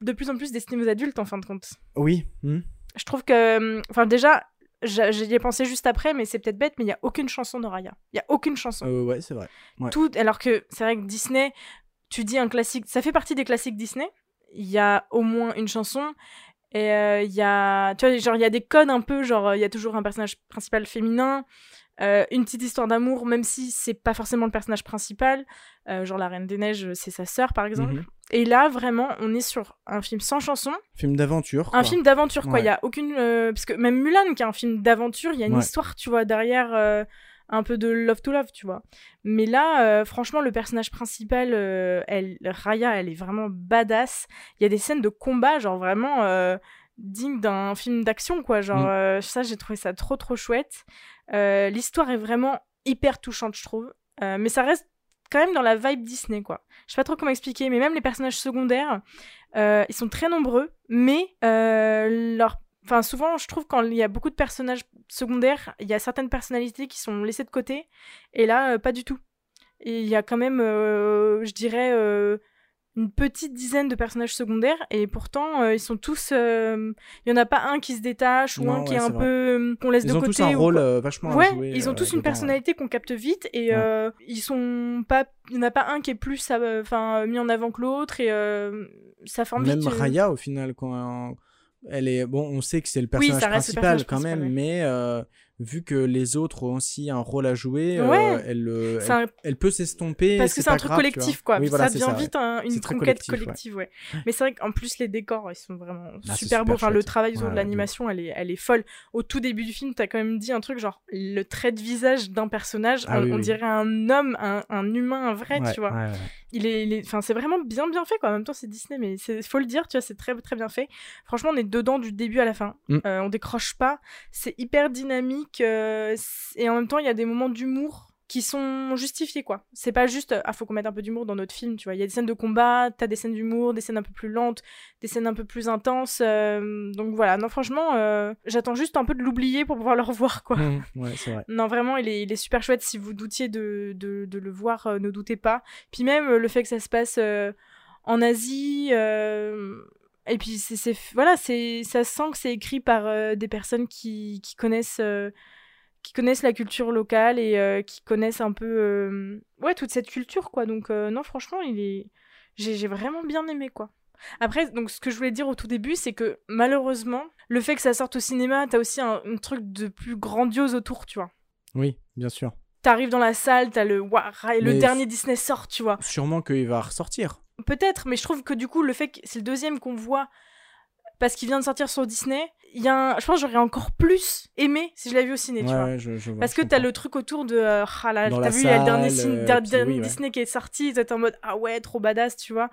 de plus en plus destinés aux adultes, en fin de compte. Oui. hmm. Je trouve que, enfin, déjà, j'y ai pensé juste après, mais c'est peut-être bête, mais il y a aucune chanson de Raya. Il y a aucune chanson. Euh, ouais, c'est vrai. ouais. Tout, alors que c'est vrai que Disney, tu dis un classique, ça fait partie des classiques Disney. Il y a au moins une chanson. Et euh, il y a, tu vois, genre, il y a des codes un peu, genre, il y a toujours un personnage principal féminin, euh, une petite histoire d'amour, même si c'est pas forcément le personnage principal. Euh, genre, la Reine des Neiges, c'est sa sœur, par exemple. Mhm. Et là, vraiment, on est sur un film sans chanson, Film d'aventure. un film d'aventure, quoi. Il Ouais. y a aucune. Parce que même Mulan, qui est un film d'aventure, il y a une Ouais. histoire, tu vois, derrière un peu de love to love, tu vois. Mais là, euh, franchement, le personnage principal, euh, elle, Raya, elle est vraiment badass. Il y a des scènes de combat, genre vraiment euh, dignes d'un film d'action, quoi. Genre, Mm. euh, ça, j'ai trouvé ça trop, trop chouette. L'histoire est vraiment hyper touchante, je trouve. Mais ça reste quand même dans la vibe Disney, quoi. Je sais pas trop comment expliquer, mais même les personnages secondaires, ils sont très nombreux, mais leur... Enfin, souvent, je trouve quand il y a beaucoup de personnages secondaires, il y a certaines personnalités qui sont laissées de côté, et là, euh, pas du tout. Et il y a quand même, euh, je dirais, euh, une petite dizaine de personnages secondaires, et pourtant, euh, ils sont tous... Il y en a pas un qui se détache, ou Non, un qui ouais, est un vrai. peu... qu'on laisse Ils de ont côté. tous un ou rôle vachement à Ouais, jouer, ils ont tous une dedans, ouais. personnalité qu'on capte vite et ils sont pas, il y en a pas un qui est plus, enfin, mis en avant que l'autre et ça forme Même vite. Raya, au final, quand, elle est bon on sait que c'est le personnage le principal personnage quand principal, même ouais. mais euh, vu que les autres ont aussi un rôle à jouer euh, elle, euh, elle, un- elle peut s'estomper Parce que c'est un truc grave, collectif, quoi. oui, voilà, ça devient vite un- une conquête ouais. collective, ouais. Mais c'est vrai qu'en plus, les décors, ils sont vraiment Ah, super beaux. super Enfin, le travail autour de l'animation, elle est, elle est folle. Au tout début du film, t'as quand même dit un truc genre le trait de visage d'un personnage, Ah on, oui, on oui. dirait un homme, un, un humain, un vrai, tu vois. Il est, il enfin, c'est vraiment bien, bien fait, quoi. En même temps, c'est Disney, mais c'est, faut le dire, tu vois, c'est très, très bien fait. Franchement, on est dedans du début à la fin. Mm. Euh, on décroche pas. C'est hyper dynamique euh, et en même temps, il y a des moments d'humour qui sont justifiés, quoi. C'est pas juste, ah, faut qu'on mette un peu d'humour dans notre film, tu vois. Il y a des scènes de combat, t'as des scènes d'humour, des scènes un peu plus lentes, des scènes un peu plus intenses. euh, donc voilà, non, franchement, euh, j'attends juste un peu de l'oublier pour pouvoir le revoir, quoi. Mmh, ouais, c'est vrai. Non, vraiment, il est, il est super chouette. Si vous doutiez de, de, de le voir, euh, ne doutez pas. Puis même le fait que ça se passe en Asie. euh, et puis, c'est, voilà, c'est, ça sent que c'est écrit par euh, des personnes qui, qui connaissent. euh, qui connaissent la culture locale et euh, qui connaissent un peu ouais toute cette culture quoi donc non franchement il est j'ai, vraiment bien aimé quoi après donc ce que je voulais dire au tout début c'est que malheureusement le fait que ça sorte au cinéma t'as aussi un, un truc de plus grandiose autour tu vois Oui, bien sûr. t'arrives dans la salle, t'as le et le Mais- dernier Disney sort, tu vois. Sûrement qu'il va ressortir. Peut-être, mais je trouve que du coup, le fait que c'est le deuxième qu'on voit parce qu'il vient de sortir sur Disney, il y a un... je pense que j'aurais encore plus aimé si je l'avais vu au ciné, tu vois. ouais, je, je vois, Parce que t'as le truc autour de euh, ah là, t'as vu il y a le dernier, euh, der- puis dernier oui, ouais. Disney qui est sorti t'es en mode ah ouais trop badass tu vois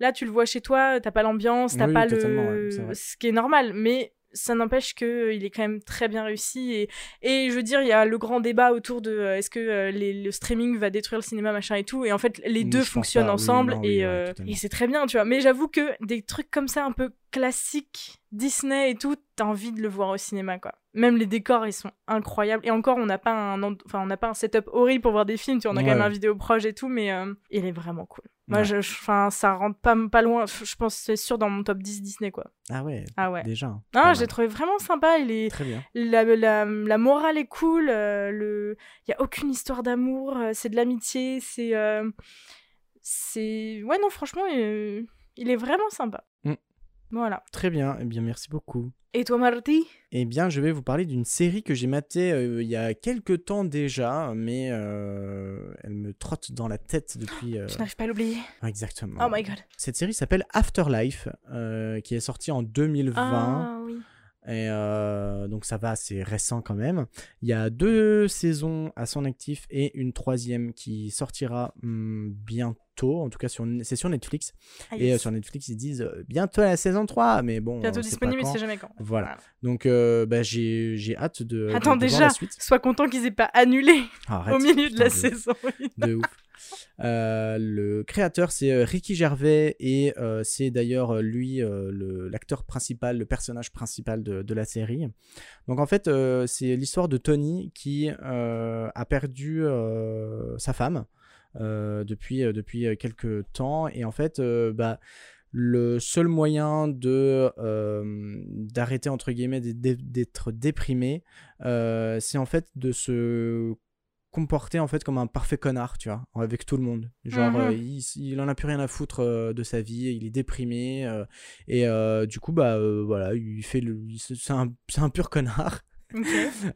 là tu le vois chez toi t'as pas l'ambiance t'as Oui, pas ouais, le ce qui est normal mais ça n'empêche que euh, il est quand même très bien réussi et, et je veux dire il y a le grand débat autour de euh, est-ce que euh, les- le streaming va détruire le cinéma machin et tout et en fait les deux fonctionnent pas, oui, ensemble oui, et, ouais, et c'est très bien tu vois. Mais j'avoue que des trucs comme ça un peu classiques Disney et tout t'as envie de le voir au cinéma quoi. Même les décors ils sont incroyables et encore on n'a pas un en- enfin on n'a pas un setup horrible pour voir des films tu vois. On a quand même un vidéo proche et tout mais il est vraiment cool moi Ouais. je ça rentre pas pas loin je pense que c'est sûr dans mon top 10 Disney quoi Ah ouais, ah ouais déjà. hein. ah j'ai trouvé vraiment sympa il est Très bien. la, la, la morale est cool, euh, le... il y a aucune histoire d'amour, euh, c'est de l'amitié, c'est... euh, c'est... Ouais, non, franchement, il est vraiment sympa. Voilà. Très bien. Eh bien, merci beaucoup. Et toi, Marty? Eh bien, je vais vous parler d'une série que j'ai matée euh, il y a quelques temps déjà, mais euh, elle me trotte dans la tête depuis. euh, Je n'arrive pas à l'oublier. Exactement. Oh my god. Cette série s'appelle Afterlife, qui est sortie en 2020. Ah oui. Et euh, donc ça va, c'est récent quand même. Il y a deux saisons à son actif et une troisième qui sortira hum, bientôt. En tout cas, sur, c'est sur Netflix. Ah, Et euh, sur Netflix, ils disent euh, bientôt la saison 3. Mais bon, Bientôt disponible, mais c'est jamais quand. Voilà. Donc euh, bah, j'ai, j'ai hâte de, Attends, de déjà, la suite. sois content qu'ils aient pas annulé Arrête, au milieu de la saison. de ouf. Euh, le créateur, c'est euh, Ricky Gervais et euh, c'est d'ailleurs lui l'acteur principal, le personnage principal de, la série. Donc en fait, c'est l'histoire de Tony qui a perdu sa femme depuis, depuis quelques temps et en fait, bah, le seul moyen de d'arrêter entre guillemets d'être déprimé, c'est en fait de se comporter en fait comme un parfait connard, tu vois, avec tout le monde. Genre, Mhm. euh, il, il en a plus rien à foutre euh, de sa vie, il est déprimé euh, et du coup bah voilà, il fait le, c'est un, c'est un pur connard. [LAUGHS]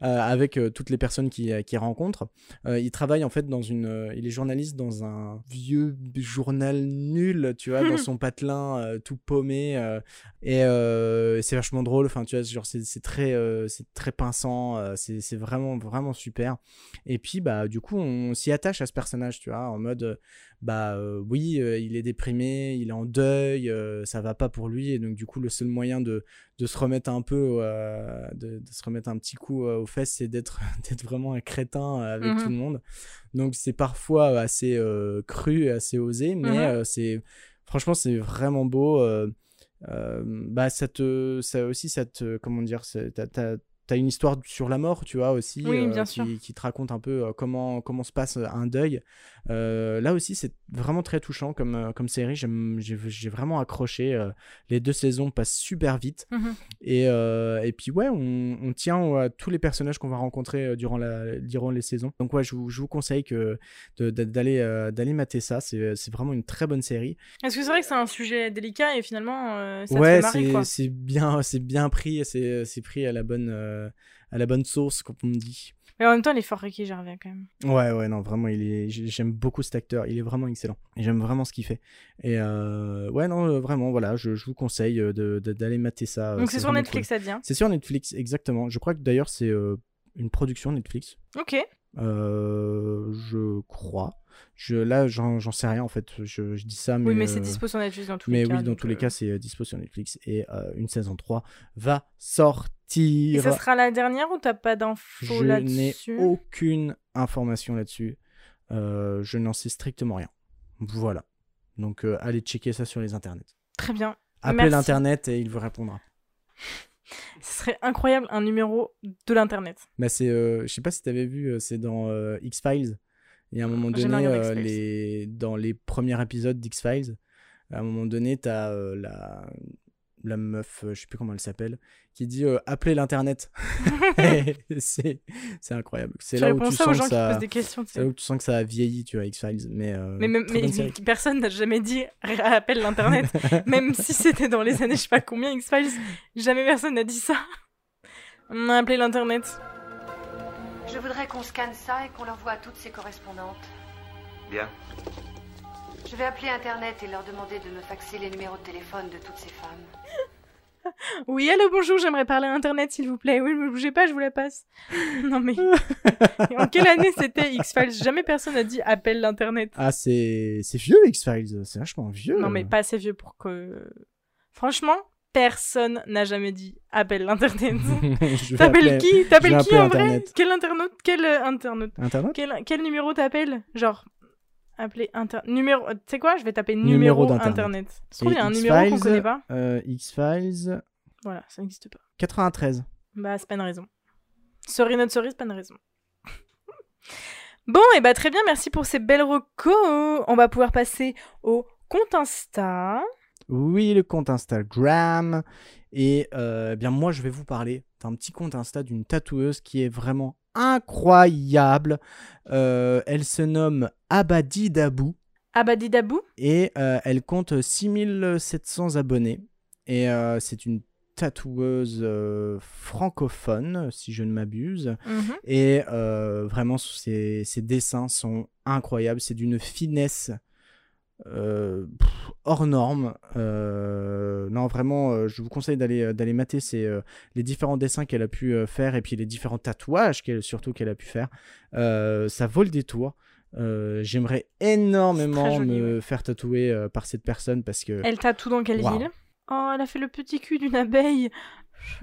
Euh, avec euh, toutes les personnes qu'il qui rencontre. Euh, il travaille en fait dans une. euh, il est journaliste dans un vieux journal nul, tu vois, dans [LAUGHS] son patelin euh, tout paumé. euh, et euh, c'est vachement drôle. Enfin, tu vois, genre, c'est très, euh, c'est très pinçant. euh, c'est c'est vraiment, vraiment super. Et puis, bah, du coup, on s'y attache à ce personnage, tu vois, en mode. Bah euh, oui, euh, il est déprimé, il est en deuil, euh, ça va pas pour lui, et donc du coup le seul moyen de, de se remettre un peu, de, de se remettre un petit coup aux fesses, c'est d'être [LAUGHS] d'être vraiment un crétin avec tout le monde. Donc c'est parfois assez cru, et assez osé, mais Mhm. euh, c'est franchement c'est vraiment beau. bah ça te, ça aussi ça te, comment dire, t'as- t'as- une histoire sur la mort, tu vois, aussi, Oui, euh, bien qui, sûr. qui te raconte un peu euh, comment, comment se passe un deuil. Euh, là aussi, c'est vraiment très touchant comme, euh, comme série. J'ai vraiment accroché. euh, les deux saisons passent super vite. Mhm. Et, euh, et puis, ouais, on, on tient à tous les personnages qu'on va rencontrer euh, durant, la, durant les saisons. Donc, ouais, je vous, je vous conseille d'aller euh, d'aller mater ça. C'est vraiment une très bonne série. Est-ce que c'est vrai que c'est un sujet délicat et finalement euh, ça ouais, c'est c'est bien, bien pris. C'est c'est pris à la bonne, euh, à la bonne sauce, comme on dit. Mais en même temps, il est fort Ricky Gervais quand même. Ouais, ouais, non, vraiment, il est, j'ai- j'aime beaucoup cet acteur, il est vraiment excellent. Et j'aime vraiment ce qu'il fait. Et euh, ouais, non, euh, vraiment, voilà, je, je vous conseille euh, de- de- d'aller mater ça. euh, Donc c'est sur Netflix, ça dit. hein. C'est sur Netflix, exactement. Je crois que d'ailleurs, c'est euh, une production Netflix. Ok. Euh, je crois. Je, là, j'en sais rien en fait. Je, je dis ça, mais. Oui, mais c'est euh, dispo sur Netflix dans tous Mais les cas. oui, dans tous les euh, cas, c'est dispo sur Netflix. Et une saison 3 va Et sortir. ça sera la dernière ou t'as pas d'infos Je n'ai là-dessus? aucune information là-dessus. Je n'en sais strictement rien. Voilà. Donc euh, allez checker ça sur les internets. Très bien. Appelez l'internet et il vous répondra. Ce serait incroyable un numéro de l'internet. Bah c'est, euh, je sais pas si tu avais vu, euh, c'est dans euh, X Files. Il y a un moment jamais donné, euh, les, dans les premiers épisodes d'X Files, à un moment donné, t'as la la meuf, euh, je sais plus comment elle s'appelle, qui dit euh, appelez l'internet. [LAUGHS] Et c'est incroyable. C'est là où tu sens gens que qui ça, posent des questions. tu c'est sais. là où tu sens que ça a vieilli, tu vois, X Files. Mais euh, Mais, mais, mais [LAUGHS] personne n'a jamais dit appelle l'internet. [LAUGHS] même si c'était dans les années je sais pas combien X-Files, jamais personne n'a dit ça. On a appelé l'internet. Je voudrais qu'on scanne ça et qu'on l'envoie à toutes ces correspondantes. Bien. Je vais appeler Internet et leur demander de me faxer les numéros de téléphone de toutes ces femmes. [LAUGHS] Oui, allô, bonjour, j'aimerais parler à internet s'il vous plaît. Oui, ne bougez pas, je vous la passe. [LAUGHS] non mais. [LAUGHS] en quelle année c'était X-Files? Jamais personne n'a dit appelle l'internet. Ah, c'est c'est vieux X Files, c'est vachement vieux. Non mais pas assez vieux pour que. Franchement, personne n'a jamais dit appelle l'internet. T'appelles qui? T'appelles qui en vrai? Internet. Quel internaute? Quel euh, internaute? Internet? Quel, quel numéro t'appelles? Genre, appeler inter... numéro... Tu sais quoi Je vais taper Numéro numéro, d'Internet. internet. Il y a un numéro qu'on X-Files, connaît pas. euh, X Files Voilà, ça n'existe pas. 93. Bah, c'est pas une raison. Sorry not sorry, c'est pas une raison. [LAUGHS] bon, et bah très bien, merci pour ces belles recos. On va pouvoir passer au compte Insta. Oui, le compte Instagram. Et euh, eh bien moi, je vais vous parler d'un petit compte Insta d'une tatoueuse qui est vraiment incroyable. Euh, elle se nomme Abadi Dabou Abadi Dabou. et euh, elle compte 6700 abonnés. Et euh, c'est une tatoueuse francophone, si je ne m'abuse. Mhm. Et vraiment, ses, ses dessins sont incroyables. C'est d'une finesse euh, pff, hors norme. Euh, non, vraiment, euh, je vous conseille d'aller d'aller mater ses, les différents dessins qu'elle a pu faire et puis les différents tatouages qu'elle, surtout qu'elle a pu faire. Ça vaut le détour. J'aimerais énormément joli, me faire tatouer par cette personne parce que Elle tatoue dans quelle Waouh. ville? Oh, elle a fait le petit cul d'une abeille.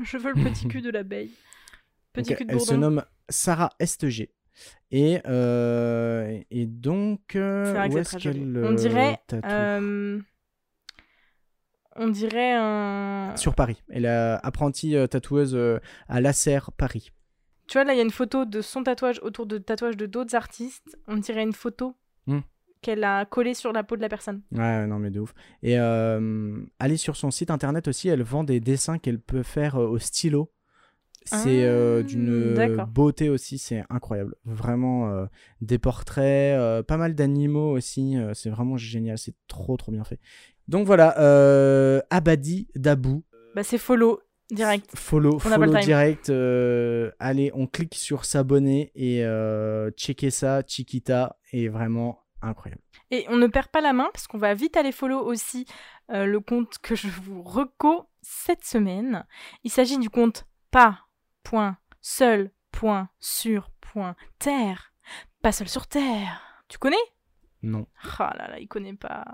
Je- veux le petit cul de l'abeille. [LAUGHS] Petit Donc, cul de elle se bourdon. nomme Sarah STG. Et, euh, et donc, euh, où est-ce qu'elle On dirait, euh, on dirait un. Sur Paris. Elle est apprentie tatoueuse à Lasserre, Paris. Tu vois, là, il y a une photo de son tatouage autour de tatouages de d'autres artistes. On dirait une photo Hmm. qu'elle a collée sur la peau de la personne. Ouais, non, mais de ouf. Et allez sur son site internet aussi, elle vend des dessins qu'elle peut faire au stylo. C'est euh, Ah, d'une d'accord. beauté aussi, c'est incroyable. Vraiment, euh, des portraits, euh, pas mal d'animaux aussi, euh, c'est vraiment génial, c'est trop trop bien fait. Donc voilà, euh, Abadi Dabou, Bah, c'est follow direct. follow, On pas follow direct. euh, allez, on clique sur s'abonner et euh, checker ça, Chiquita, est vraiment incroyable. Et on ne perd pas la main parce qu'on va vite aller follow aussi euh, le compte que je vous reco cette semaine. Il s'agit du compte pas.seul.sur.terre. Pas seul sur terre. Tu connais? Non. Ah là là, il connaît pas.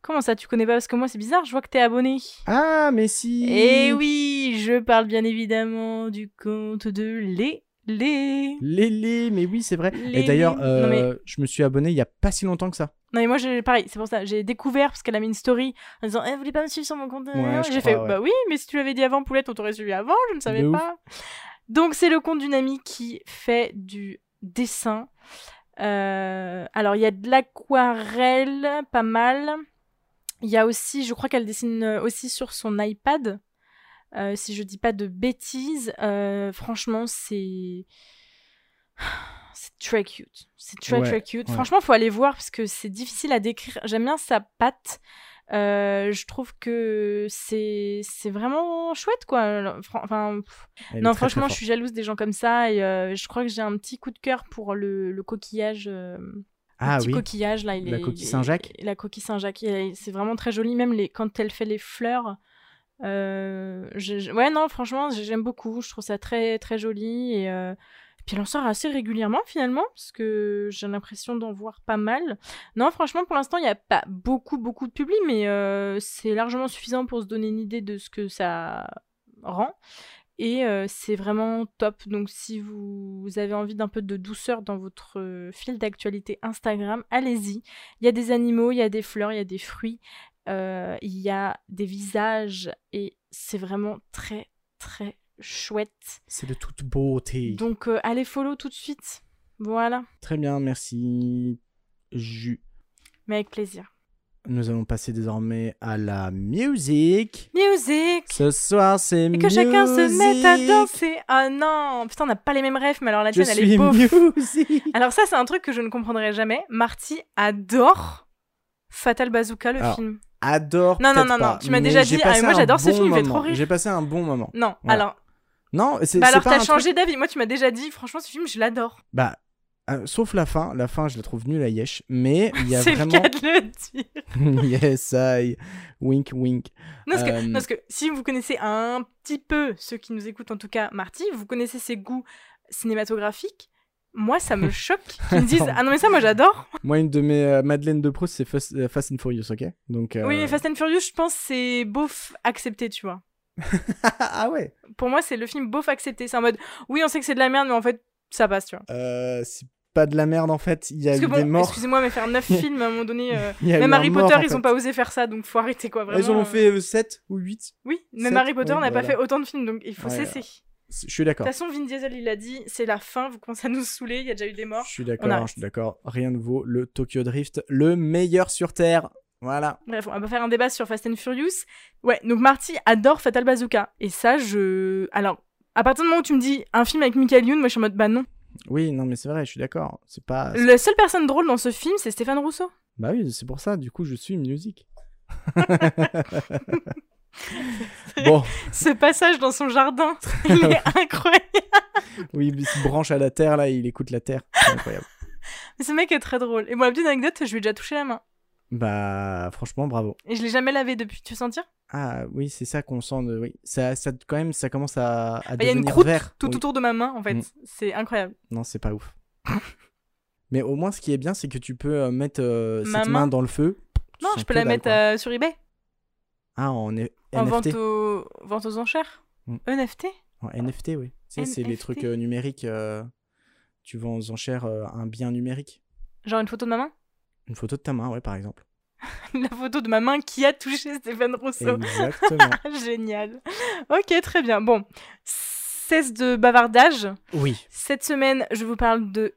Comment ça, tu connais pas? Parce que moi, c'est bizarre, je vois que t'es abonné. Ah, mais si Eh oui, je parle bien évidemment du compte de Lé. Lé. Lélé, mais oui, c'est vrai. Et d'ailleurs, euh, mais- je me suis abonné il y a pas si longtemps que ça. Non mais moi j'ai pareil, c'est pour ça, j'ai découvert parce qu'elle a mis une story en disant "Eh, vous voulez pas me suivre sur mon compte Ouais, J'ai fait ouais. "Bah oui, mais si tu l'avais dit avant Poulette, on t'aurait suivi avant, je ne savais De ouf. pas." Donc c'est le compte d'une amie qui fait du dessin. Euh, alors il y a de l'aquarelle, pas mal. Il y a aussi, je crois qu'elle dessine aussi sur son iPad. Euh, si je dis pas de bêtises, euh, franchement c'est c'est très cute. C'est très Ouais, très cute. ouais. Franchement, faut aller voir parce que c'est difficile à décrire. J'aime bien sa patte. Euh, je trouve que c'est c'est vraiment chouette quoi. Enfin, Elle non, très, très franchement, je suis jalouse des gens comme ça et euh, je crois que j'ai un petit coup de cœur pour le, le coquillage. euh, le Ah petit oui. coquillage là, il La est- coquille Saint-Jacques La coquille Saint-Jacques, c'est vraiment très joli. Même les, quand elle fait les fleurs, euh, ouais non, franchement, j'aime beaucoup. Je trouve ça très très joli et euh, puis elle en sort assez régulièrement finalement parce que j'ai l'impression d'en voir pas mal. Non, franchement, pour l'instant, il n'y a pas beaucoup beaucoup de public, mais euh, c'est largement suffisant pour se donner une idée de ce que ça rend. Et c'est vraiment top. Donc, si vous, avez envie d'un peu de douceur dans votre fil d'actualité Instagram, allez-y. Il y a des animaux, il y a des fleurs, il y a des fruits, il y a des visages. Et c'est vraiment très, très chouette. C'est de toute beauté. Donc, euh, allez follow tout de suite. Voilà. Très bien, merci. Jus. Mais avec plaisir. Nous allons passer désormais à la musique. Music Ce soir, c'est Et que chacun se mette à danser. Ah non Putain, on n'a pas les mêmes rêves, mais alors la tienne, elle est beauf. musique. Alors ça, c'est un truc que je ne comprendrai jamais. Marty adore Fatal Bazooka, le Alors, film. Adore. Non, non, non, non, pas, tu m'as déjà dit, ah, moi, j'adore ce bon film, il fait trop rire. J'ai passé un bon moment. Non, Voilà. alors, Non, c'est bah alors t'as truc- changé d'avis. Moi, tu m'as déjà dit, franchement, ce film, je l'adore. Bah, euh, sauf la fin. La fin, je la trouve nulle à Yesh. Mais il y a [LAUGHS] C'est le vraiment. cas de le dire. [LAUGHS] yes, I. Wink, wink. Non, parce, que, Euh, non, parce que si vous connaissez un petit peu, ceux qui nous écoutent en tout cas, Marty, vous connaissez ses goûts cinématographiques. Moi, ça me [LAUGHS] choque qu'ils me disent. Ah non, mais ça, moi, j'adore. Moi, une de mes euh, Madeleine de Proust, c'est Fast, euh, Fast and Furious, ok? Donc. euh, Oui, mais Fast and Furious, je pense, c'est beauf accepté, tu vois. [LAUGHS] ah ouais. Pour moi, c'est le film beauf accepté. C'est en mode, oui, on sait que c'est de la merde, mais en fait, ça passe, tu vois. Euh, c'est pas de la merde en fait. Il y a Parce eu que bon, des morts. excusez-moi, mais faire 9 [LAUGHS] films à un moment donné. Même Harry Potter, ils fait. ont pas osé faire ça, donc faut arrêter quoi. Vraiment, Ils en ont fait 7 ou 8. Oui, même Harry Potter n'a pas voilà. fait autant de films, donc il faut Ouais, cesser. Je suis De d'accord. toute façon, Vin Diesel, il a dit, c'est la fin, vous commencez à nous saouler, il y a déjà eu des morts. Je suis d'accord, je suis d'accord. Rien ne vaut le Tokyo Drift, le meilleur sur Terre. Voilà. Bref, on va pas faire un débat sur Fast and Furious. Ouais, donc Marty adore Fatal Bazooka. Et ça, je. Alors, à partir du moment où tu me dis un film avec Michael Youn, moi je suis en mode bah non. Oui, non, mais c'est vrai, je suis d'accord. C'est pas. La seule personne drôle dans ce film, c'est Stéphane Rousseau. Bah oui, c'est pour ça. Du coup, je suis musique. [LAUGHS] [LAUGHS] [LAUGHS] bon, Ce passage dans son jardin, [LAUGHS] il est [LAUGHS] incroyable. oui, il se branche à la terre là, il écoute la terre. C'est incroyable. Mais ce mec est très drôle. Et moi, la petite anecdote, je lui ai déjà touché la main. bah, franchement, bravo. Et je l'ai jamais lavé depuis. Tu veux sentir? Ah oui, c'est ça qu'on sent. De... Oui, ça, ça, quand même, ça commence à, à Bah, Il y a une devenir croûte vert. tout Oui. autour de ma main, en fait. Mm. C'est incroyable. Non, c'est pas ouf. Mais au moins, ce qui est bien, c'est que tu peux euh, mettre euh, Ma cette main main dans le feu. Non, je peux la dalle, mettre euh, sur eBay. Ah, en N- En NFT. vente aux... vente aux enchères. Mm. NFT En NFT, oui. Tu sais, c'est les trucs euh, numériques. euh, tu vends aux enchères euh, un bien numérique. Genre une photo de ma main Une photo de ta main, ouais, par exemple. [LAUGHS] La photo de ma main qui a touché Stéphane Rousseau. Exactement. [LAUGHS] Génial. Ok, très bien. Bon, cesse de bavardage. oui. Cette semaine, je vous parle de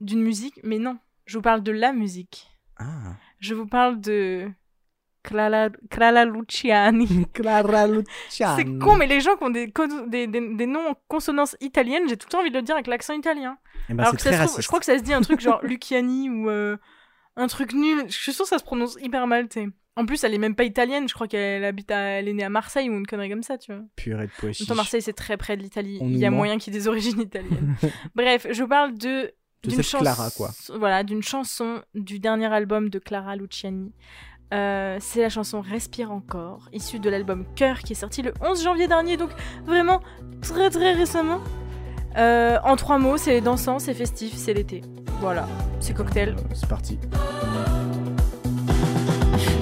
d'une musique, mais non, je vous parle de la musique. Ah. Je vous parle de Clara, Clara Luciani. [LAUGHS] Clara Luciani. C'est con, mais les gens qui ont des, des, des- des noms en consonance italienne, j'ai tout le temps envie de le dire avec l'accent italien. Eh ben, Alors que ça se trouve, je crois que ça se dit un truc genre Luciani [LAUGHS] ou euh, un truc nul. Je suis sûre que ça se prononce hyper mal, tu. En plus, elle est même pas italienne, je crois qu'elle habite à... elle est née à Marseille ou une connerie comme ça, tu vois. Purée de pois En Marseille, c'est très près de l'Italie. Il y a moyen qu'il y ait des origines italiennes. [LAUGHS] Bref, je vous parle de d'une cette Clara, quoi. Voilà, d'une chanson du dernier album de Clara Luciani. Euh, c'est la chanson Respire encore, issue de l'album Cœur qui est sorti le 11 janvier dernier, donc vraiment très très récemment. Euh, en trois mots, c'est dansant, c'est festif, c'est l'été. Voilà, c'est cocktail. C'est parti.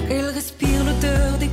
Elle respire l'odeur des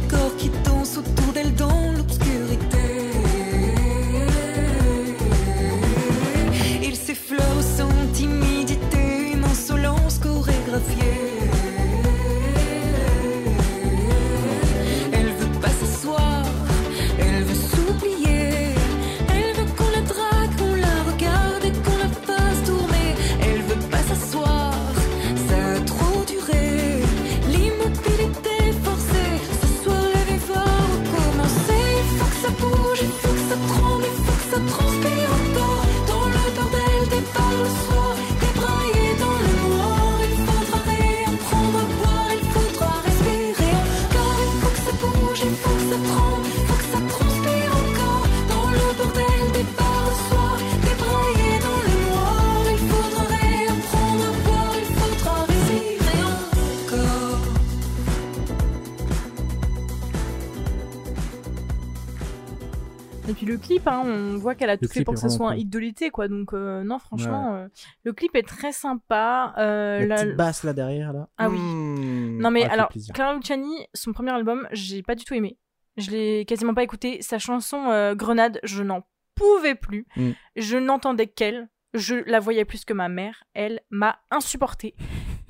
clip, hein, on voit qu'elle a tout fait clip pour que ce soit un cool. hit de l'été, quoi. Donc euh, non, franchement, euh, le clip est très sympa. Euh, La la- petite basse là derrière là. Ah oui. Mmh. Non mais Ah, alors. Clara Luciani, son premier album, j'ai pas du tout aimé. Je l'ai quasiment pas écouté. Sa chanson euh, Grenade, je n'en pouvais plus. Mm. Je n'entendais qu'elle. Je la voyais plus que ma mère. Elle m'a insupportée.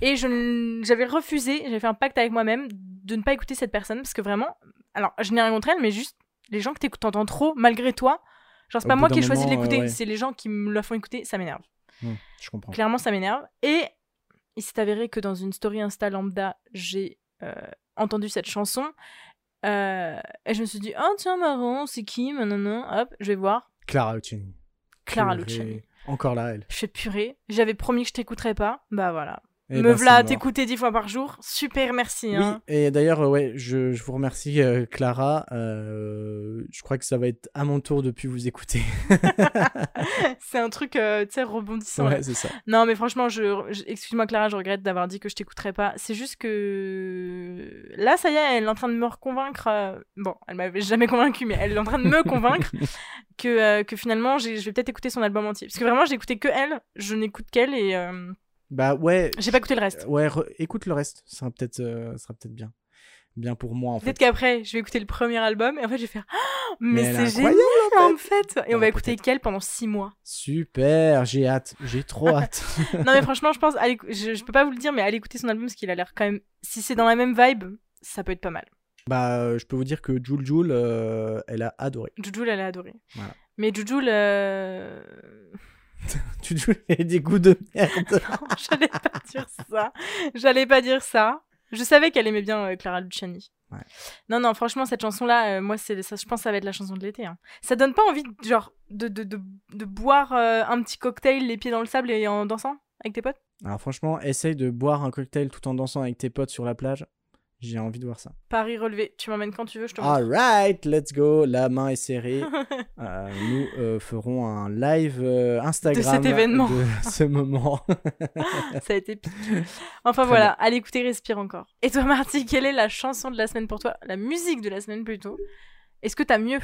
Et j'avais refusé, j'avais fait un pacte avec moi-même de ne pas écouter cette personne parce que vraiment, alors je n'ai rien contre elle, mais juste les gens que t'écoutes- t'entends trop malgré toi. Genre c'est pas moi qui ai choisi de l'écouter, euh, ouais. c'est les gens qui me la font écouter, ça m'énerve. Mmh, je comprends. Clairement, ça m'énerve. Et il s'est avéré que dans une story Insta lambda, j'ai euh, entendu cette chanson. Euh, et je me suis dit, oh tiens, marrant, c'est qui Nanana. Hop, je vais voir. Clara Luciani. Clara. Luciani. Encore là elle. Je fais purée. J'avais promis que je t'écouterais pas. Bah voilà. Eh Me ben, v'là à c'est mort. t'écouter dix fois par jour. Super, merci. Oui, Hein. et d'ailleurs, euh, ouais, je, je vous remercie, euh, Clara. Euh, je crois que ça va être à mon tour de plus vous écouter. [LAUGHS] c'est un truc, euh, tu sais, rebondissant. ouais, c'est ça. Non, mais franchement, je, je- excuse-moi Clara, je regrette d'avoir dit que je t'écouterais pas. C'est juste que là, ça y est, elle est en train de me reconvaincre. Bon, elle m'avait jamais convaincu, mais elle est en train de me convaincre [LAUGHS] que, que finalement, je vais peut-être écouter son album entier. Parce que vraiment, j'ai écouté que elle, je n'écoute qu'elle et Bah ouais. j'ai pas écouté le reste. Ouais, écoute le reste. Ça sera peut-être, euh, peut-être bien, bien pour moi en fait. Peut-être qu'après, je vais écouter le premier album et en fait, je vais faire Ah, mais, c'est génial en fait. Et on va écouter qu'elle pendant six mois. Super, j'ai hâte, j'ai trop hâte. [LAUGHS] non, mais [LAUGHS] franchement, je pense, allez, je, je peux pas vous le dire, mais allez écouter son album parce qu'il a l'air quand même. Si c'est dans la même vibe, ça peut être pas mal. bah, euh, je peux vous dire que Joule Joule, euh, elle a adoré. Jujul, elle a adoré. Voilà. Mais Jujul, euh... [LAUGHS] Elle a des goûts de merde. [LAUGHS] non, j'allais pas dire ça. J'allais pas dire ça. Je savais qu'elle aimait bien euh, Clara Luciani. Ouais. Non, non, franchement, cette chanson-là, euh, moi, c'est ça, je pense que ça va être la chanson de l'été. hein. Ça donne pas envie, genre, de, de, de, de boire euh, un petit cocktail, les pieds dans le sable et en dansant avec tes potes? Alors franchement, essaye de boire un cocktail tout en dansant avec tes potes sur la plage. J'ai envie de voir ça. Paris relevé. Tu m'emmènes quand tu veux, je te montre. Alright, let's go. La main est serrée. [LAUGHS] Euh, nous euh, ferons un live euh, Instagram cet événement. de ce [LAUGHS] moment. ça a été pique. Enfin Très voilà, allez écouter Respire encore. Et toi, Marty, quelle est la chanson de la semaine pour toi? La musique de la semaine plutôt Est-ce que t'as mieux?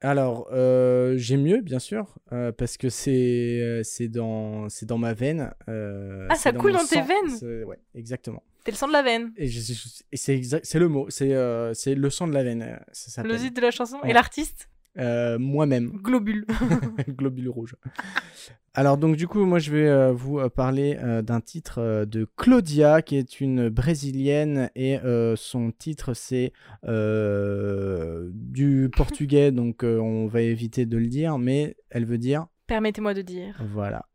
Alors, euh, j'ai mieux, bien sûr, euh, parce que c'est euh, c'est dans dans ma veine. Ah, ça coule dans tes veines? Ouais, exactement. Le sang de la veine. Et, c'est le mot. C'est euh, c'est le sang de la veine. euh, Ça s'appelle. Le titre de la chanson Ouais. Et l'artiste Euh, Moi-même. Globule. [LAUGHS] [LAUGHS] Globule rouge. Alors donc du coup moi je vais euh, vous parler euh, d'un titre euh, de Claudia qui est une brésilienne et son titre c'est du [LAUGHS] portugais donc on va éviter de le dire mais elle veut dire Permettez-moi de dire. voilà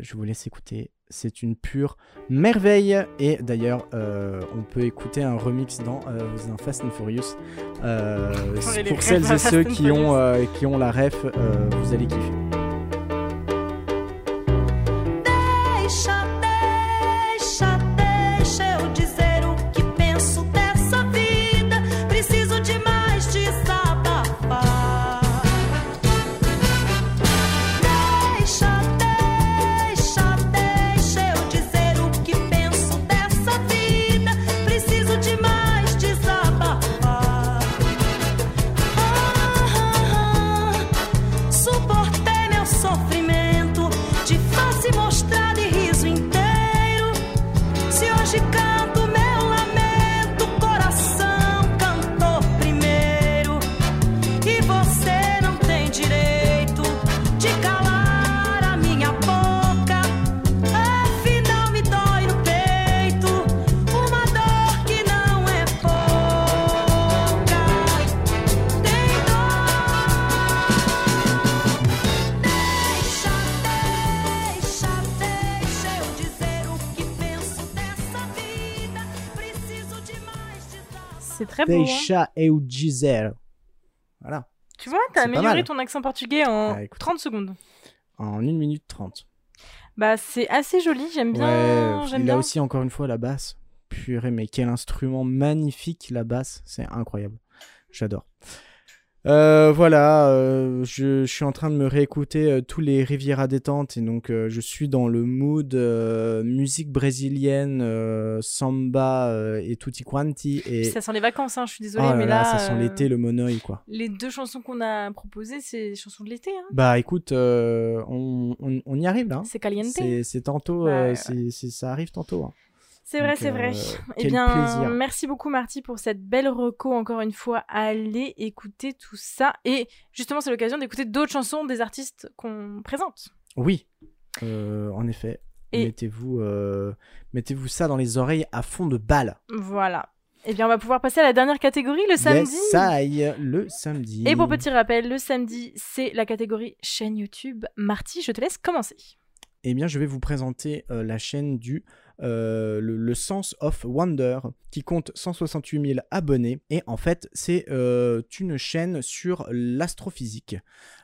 je vous laisse écouter c'est une pure merveille. Et d'ailleurs euh, on peut écouter un remix dans euh, un Fast and Furious. Euh, [LAUGHS] pour celles et ceux qui ont, qui ont la ref vous allez kiffer très beau. hein. Deixa eu dizer voilà Tu vois, t'as amélioré ton accent portugais en Ah, écoute. 30 secondes. en 1 minute 30 Bah, c'est assez joli, j'aime bien. ouais j'aime bien. aussi encore une fois la basse purée mais quel instrument magnifique la basse c'est incroyable J'adore. Euh, voilà, euh, je, je suis en train de me réécouter euh, tous les Riviera détente et donc euh, je suis dans le mood musique brésilienne, samba et tutti quanti et Puis ça sent les vacances, hein, je suis désolée, oh là mais là, là. ça sent l'été, le monoï quoi. Les deux chansons qu'on a proposées, c'est des chansons de l'été. Hein. Bah écoute, euh, on, on, on y arrive là. hein. C'est caliente. C'est tantôt, Bah, ça arrive tantôt. C'est vrai, c'est vrai. euh, Eh bien, plaisir. merci beaucoup Marty pour cette belle reco encore une fois. Allez écouter tout ça. Et justement, c'est l'occasion d'écouter d'autres chansons des artistes qu'on présente. Oui, euh, en effet. Et- Mettez-vous euh, mettez-vous ça dans les oreilles à fond de balle. Voilà. Eh bien, on va pouvoir passer à la dernière catégorie, le samedi. Yes, aïe, le samedi. Et pour petit rappel, le samedi, c'est la catégorie chaîne YouTube. Marty, je te laisse commencer. Eh bien, je vais vous présenter euh, la chaîne du euh, le, le Sense of Wonder qui compte 168 000 abonnés. Et en fait, c'est euh, une chaîne sur l'astrophysique.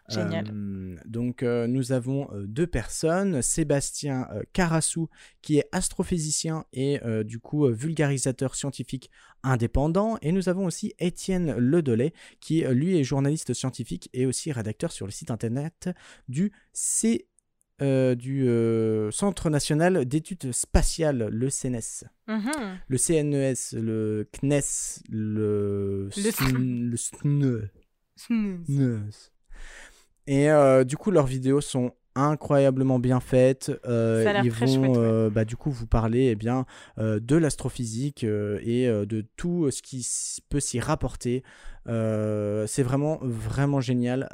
Génial. Euh, donc, euh, nous avons euh, deux personnes Sébastien Carassou, qui est astrophysicien et du coup vulgarisateur scientifique indépendant. Et nous avons aussi Étienne Ledollet, qui lui est journaliste scientifique et aussi rédacteur sur le site internet du C euh, du euh, Centre national d'études spatiales, le CNES. Mhm. Le CNES, le CNES, le, Le SN- le SNE. SNES. Et euh, du coup, leurs vidéos sont incroyablement bien faites. Euh, ils vont chouette, ouais. euh, bah, du coup vous parler eh bien, euh, de l'astrophysique et de tout ce qui peut s'y rapporter. C'est vraiment, vraiment génial.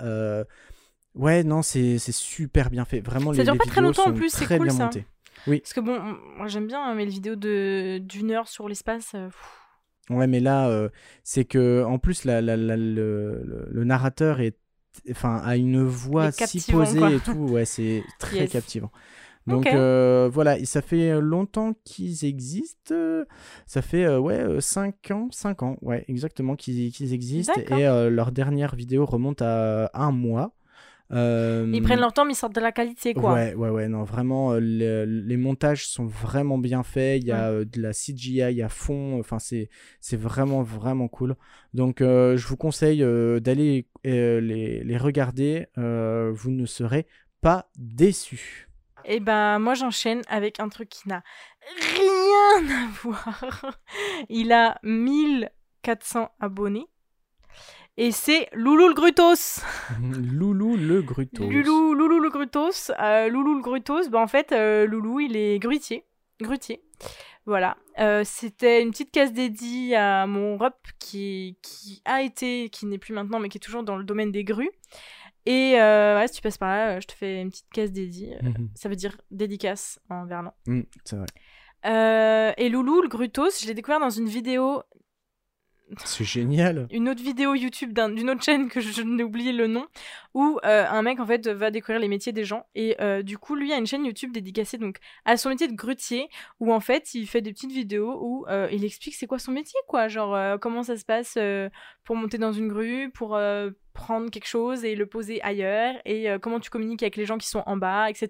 Ouais, non, c'est super bien fait. Vraiment, Ça les, dure les pas très vidéos longtemps en sont plus, c'est très cool, bien ça. montées. Parce que bon, moi j'aime bien, hein, mais les vidéos de d'une heure sur l'espace. euh, Ouais, mais là, euh, c'est que en plus, la, la- la- le, le- narrateur est, enfin, a une voix si posée quoi. et tout. Ouais, c'est [LAUGHS] très Yes. captivant. Donc euh, voilà, et ça fait longtemps qu'ils existent. Ça fait euh, ouais 5 ans, 5 ans, ouais, exactement qu'ils qu'ils existent. Et euh, leur dernière vidéo remonte à un mois. Euh, Ils prennent leur temps, mais ils sortent de la qualité, quoi. Ouais, ouais, ouais, non, vraiment, euh, le- les montages sont vraiment bien faits. Il y a euh, de la CGI à fond. Enfin, c'est, c'est vraiment, vraiment cool. Donc, euh, je vous conseille euh, d'aller les, les regarder. Vous ne serez pas déçus. Et ben moi j'enchaîne avec un truc qui n'a rien [LAUGHS] à voir. Il a 1400 abonnés. Et c'est Loulou le Grutos. [LAUGHS] Loulou le Grutos. Loulou, Loulou le Grutos. Euh, Loulou le Grutos, bah en fait, euh, Loulou, il est grutier. Grutier. Voilà. Euh, C'était une petite case dédiée à mon rep qui, qui a été, qui n'est plus maintenant, mais qui est toujours dans le domaine des grues. Et euh, ouais, si tu passes par là, je te fais une petite case dédiée. Mhm. Ça veut dire dédicace en verlan. Mm, c'est vrai. Euh, et Loulou, le Grutos, je l'ai découvert dans une vidéo, C'est génial. une autre vidéo YouTube d'un- d'une autre chaîne que je, n'ai oublié le nom, où euh, un mec en fait va découvrir les métiers des gens. Et euh, du coup, lui a une chaîne YouTube dédicacée donc à son métier de grutier, où en fait il fait des petites vidéos où euh, il explique c'est quoi son métier, quoi. Genre comment ça se passe pour monter dans une grue, pour prendre quelque chose et le poser ailleurs, et euh, comment tu communiques avec les gens qui sont en bas, etc.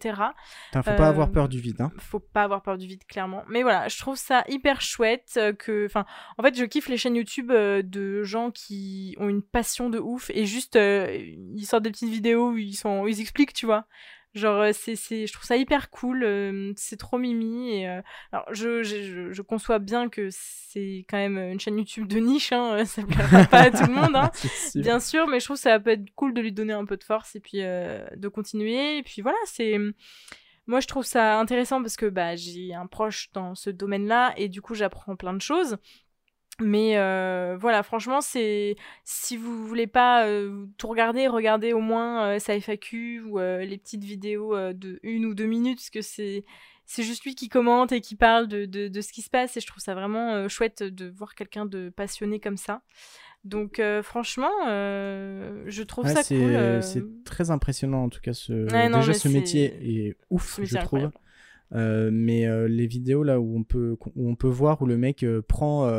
Putain, faut pas Euh, avoir peur du vide. Hein. faut pas avoir peur du vide clairement mais voilà je trouve ça hyper chouette euh, que enfin en fait je kiffe les chaînes YouTube euh, de gens qui ont une passion de ouf et juste euh, ils sortent des petites vidéos où ils sont où ils expliquent tu vois genre euh, c'est c'est je trouve ça hyper cool euh, c'est trop mimi et euh, alors je, je, je- conçois bien que c'est quand même une chaîne YouTube de niche hein, ça plaira pas à tout le monde hein, [LAUGHS] sûr. bien sûr, mais je trouve que ça peut être cool de lui donner un peu de force et puis euh, de continuer. Et puis voilà, c'est. Moi, je trouve ça intéressant parce que bah, j'ai un proche dans ce domaine-là et du coup, j'apprends plein de choses. Mais euh, voilà, franchement, c'est si vous voulez pas euh, tout regarder, regardez au moins euh, sa FAQ ou euh, les petites vidéos de une ou deux minutes parce que c'est c'est juste lui qui commente et qui parle de, de, de ce qui se passe et je trouve ça vraiment chouette de voir quelqu'un de passionné comme ça. Donc franchement, je trouve Ouais, ça c'est, cool. c'est très impressionnant en tout cas. Ce... Ouais, non, Déjà, ce métier est ouf, je trouve. incroyable. Mais les vidéos là où on peut où on peut voir où le mec prend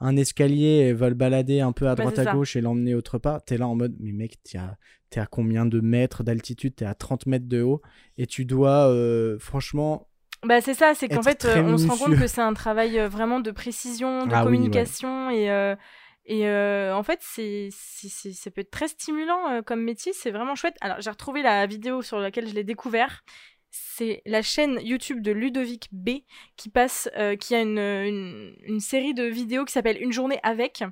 un escalier et va le balader un peu à droite à ça. gauche et l'emmener autre part, t'es là en mode mais mec t'es à, combien de mètres d'altitude? T'es à 30 mètres de haut et tu dois euh, franchement Bah c'est ça, c'est qu'en fait euh, on se rend compte que c'est un travail euh, vraiment de précision, de Ah oui, ouais. communication et Et euh, en fait, c'est, ça peut être très stimulant euh, comme métier, c'est vraiment chouette. Alors, j'ai retrouvé la vidéo sur laquelle je l'ai découvert. C'est la chaîne YouTube de Ludovic B qui passe, euh, qui a une, une, série de vidéos qui s'appelle Une journée avec.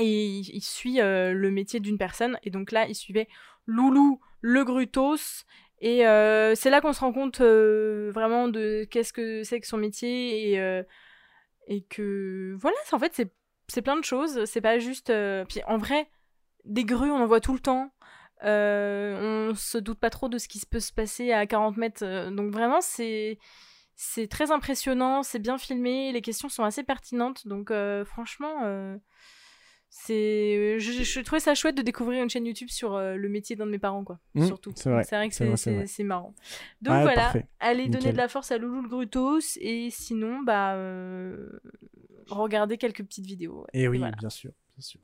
Et il, suit euh, le métier d'une personne. Et donc là, il suivait Loulou le Grutos. Et euh, c'est là qu'on se rend compte vraiment de qu'est-ce que c'est que son métier. Et, et que voilà, en fait, c'est plein de choses. C'est pas juste. Puis en vrai, des grues, on en voit tout le temps. Euh, on se doute pas trop de ce qui peut se passer à 40 mètres. euh, Donc vraiment, c'est c'est très impressionnant, c'est bien filmé, les questions sont assez pertinentes. Donc euh, franchement, euh, c'est je, je trouvais ça chouette de découvrir une chaîne YouTube sur euh, le métier d'un de mes parents, quoi. Mmh, surtout. c'est vrai, vrai que c'est marrant. Donc Ah, voilà, parfait. allez donner de la force à Loulou le Grutos et sinon, bah, regardez quelques petites vidéos. Et oui, voilà. bien sûr, bien sûr.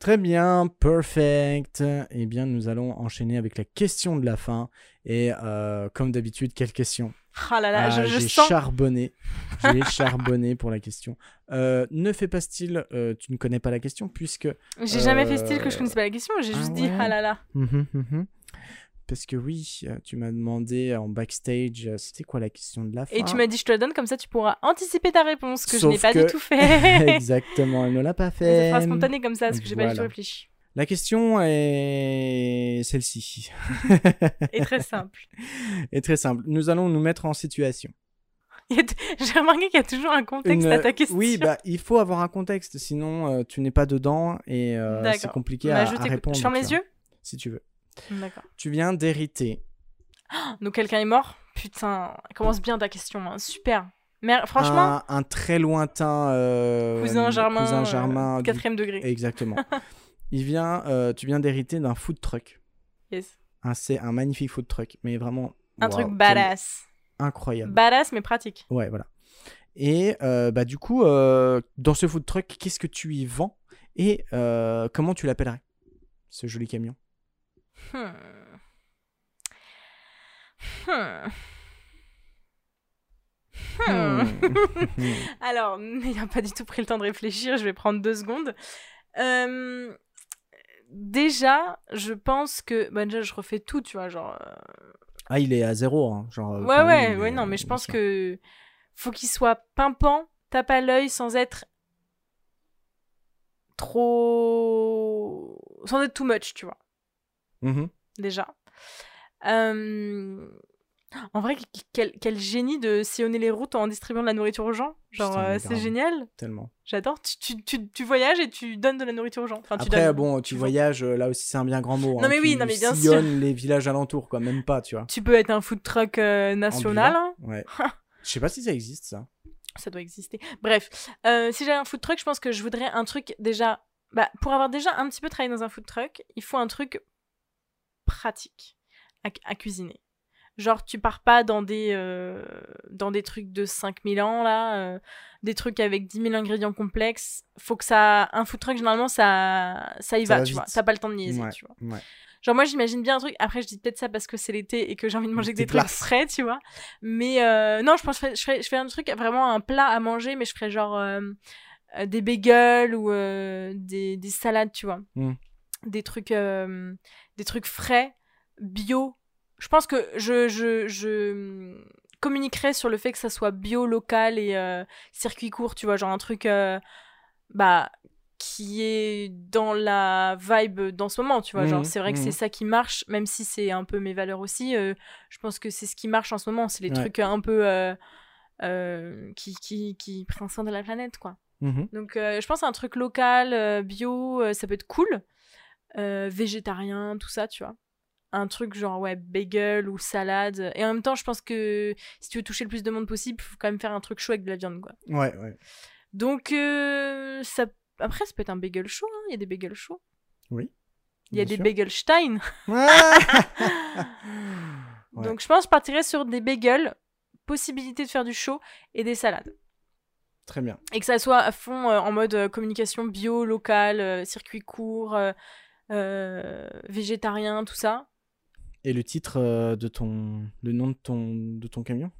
Très bien, perfect. Eh bien, nous allons enchaîner avec la question de la fin. Et euh, comme d'habitude, quelle question? Ah là là, Ah, je, je J'ai sens. charbonné. [LAUGHS] J'ai charbonné pour la question. Euh, ne fais pas style, euh, tu ne connais pas la question, puisque J'ai jamais fait style que je connaissais pas la question, j'ai ah juste dit ah là là. Mhm, mhm. Parce que oui, euh, tu m'as demandé en backstage, euh, c'était quoi la question de la fin Et tu m'as dit je te la donne comme ça tu pourras anticiper ta réponse que je n'ai pas que- du tout [LAUGHS] fait. Exactement, elle ne l'a pas [LAUGHS] Ça fait. sera spontané comme ça parce que j'ai pas du tout Voilà. réfléchi. La question est celle-ci. Et très simple. [LAUGHS] est très simple. Nous allons nous mettre en situation. J'ai remarqué qu'il y a toujours un contexte Une- à ta question. Oui, bah, il faut avoir un contexte, sinon euh, tu n'es pas dedans et euh, c'est compliqué Bah, à, je à répondre. Je ferme les yeux Si tu veux. Tu viens d'hériter [GASPS] Donc quelqu'un est mort? Putain, commence bien ta question, hein. super. Mais franchement, un, un très lointain euh, cousin Germain, cousin euh, Germain du- quatrième degré. Exactement. [LAUGHS] il vient, euh, tu viens d'hériter d'un food truck. Yes. C'est un magnifique food truck, mais vraiment Un truc badass. incroyable. Badass mais pratique. Ouais, voilà. Et euh, bah, du coup, euh, dans ce food truck, qu'est-ce que tu y vends? Et euh, comment tu l'appellerais? Ce joli camion. Hmm. Hmm. Hmm. [LAUGHS] Alors, [LAUGHS] n'ayant pas du tout pris le temps de réfléchir, je vais prendre deux secondes. Euh, déjà, je pense que. Bah, déjà, je refais tout, tu vois, genre. euh, ah, il est à zéro. hein, genre, Ouais, enfin, ouais, ouais, est, non, mais je pense que. Faut qu'il soit pimpant, tape à l'œil sans être. Trop. Sans être too much, tu vois, Mhm. déjà. Euh, En vrai, quel, quel génie de sillonner les routes en distribuant de la nourriture aux gens. Genre, euh, c'est génial. Tellement. J'adore. Tu, tu, tu, tu voyages et tu donnes de la nourriture aux gens. Enfin, tu Après, donnes- bon, tu voyages, euh, là aussi, c'est un bien grand mot. Non, hein, mais oui, tu non, mais bien sûr. les villages alentours, quoi, même pas, tu vois. Tu peux être un food truck euh, national. hein. Ouais. [LAUGHS] Je sais pas si ça existe, ça. Ça doit exister. Bref, euh, si j'avais un food truck, je pense que je voudrais un truc déjà. Bah, pour avoir déjà un petit peu travaillé dans un food truck, il faut un truc pratique à, à cuisiner. Genre, tu pars pas dans des, euh, dans des trucs de 5000 ans, là, euh, des trucs avec 10 000 ingrédients complexes. Faut que ça. Un food truck, généralement, ça, ça y Ça va, tu vois. vite. T'as pas le temps de niaiser, Ouais, tu vois. ouais. Genre, moi, j'imagine bien un truc. Après, je dis peut-être ça parce que c'est l'été et que j'ai envie de manger que des trucs frais, tu vois. Mais euh, non, je pense que je ferais, je, ferais, un truc, vraiment un plat à manger, mais je ferais genre des bagels ou des, des salades, tu vois. Mm. Des trucs, des trucs frais, bio. Je pense que je, je, je communiquerai sur le fait que ça soit bio, local et euh, circuit court, tu vois. Genre un truc, euh, bah qui est dans la vibe dans ce moment, tu vois. Genre, Mhm, c'est vrai que c'est ça qui marche, même si c'est un peu mes valeurs aussi. euh, je pense que c'est ce qui marche en ce moment. C'est les Ouais. trucs un peu qui, qui, qui prennent soin de la planète, quoi. Mhm. Donc, je pense à un truc local, bio, ça peut être cool. Euh, végétarien, tout ça, tu vois. Un truc genre, ouais, bagel ou salade. Et en même temps, je pense que si tu veux toucher le plus de monde possible, il faut quand même faire un truc chaud avec de la viande, quoi. Ouais, ouais. Donc, euh, ça... après, ça peut être un bagel chaud, hein. il y a des bagels chauds. Oui. Il y a des sûr. bagelstein. [LAUGHS] Ouais. Donc, je pense que je partirais sur des bagels, possibilité de faire du chaud et des salades. Très bien. Et que ça soit à fond euh, en mode euh, communication bio, local, euh, circuit court, végétarien, tout ça. Et le titre euh, de ton. Le nom de ton, de ton camion?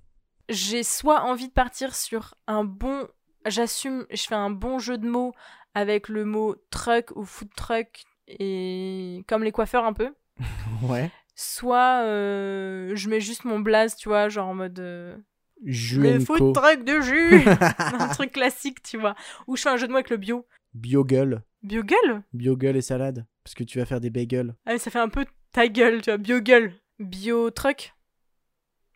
J'ai soit envie de partir sur un bon. J'assume, je fais un bon jeu de mots avec le mot truck ou food truck et comme les coiffeurs un peu. [LAUGHS] Ouais. Soit euh, je mets juste mon blaze, tu vois, genre en mode euh, le food truck de jus, [LAUGHS] [LAUGHS] un truc classique, tu vois. Ou je fais un jeu de mots avec le bio. Biogueule. Biogueule Biogueule et salade. Parce que tu vas faire des bagels. Ah, mais ça fait un peu ta gueule, tu vois, biogueule. Bio truck.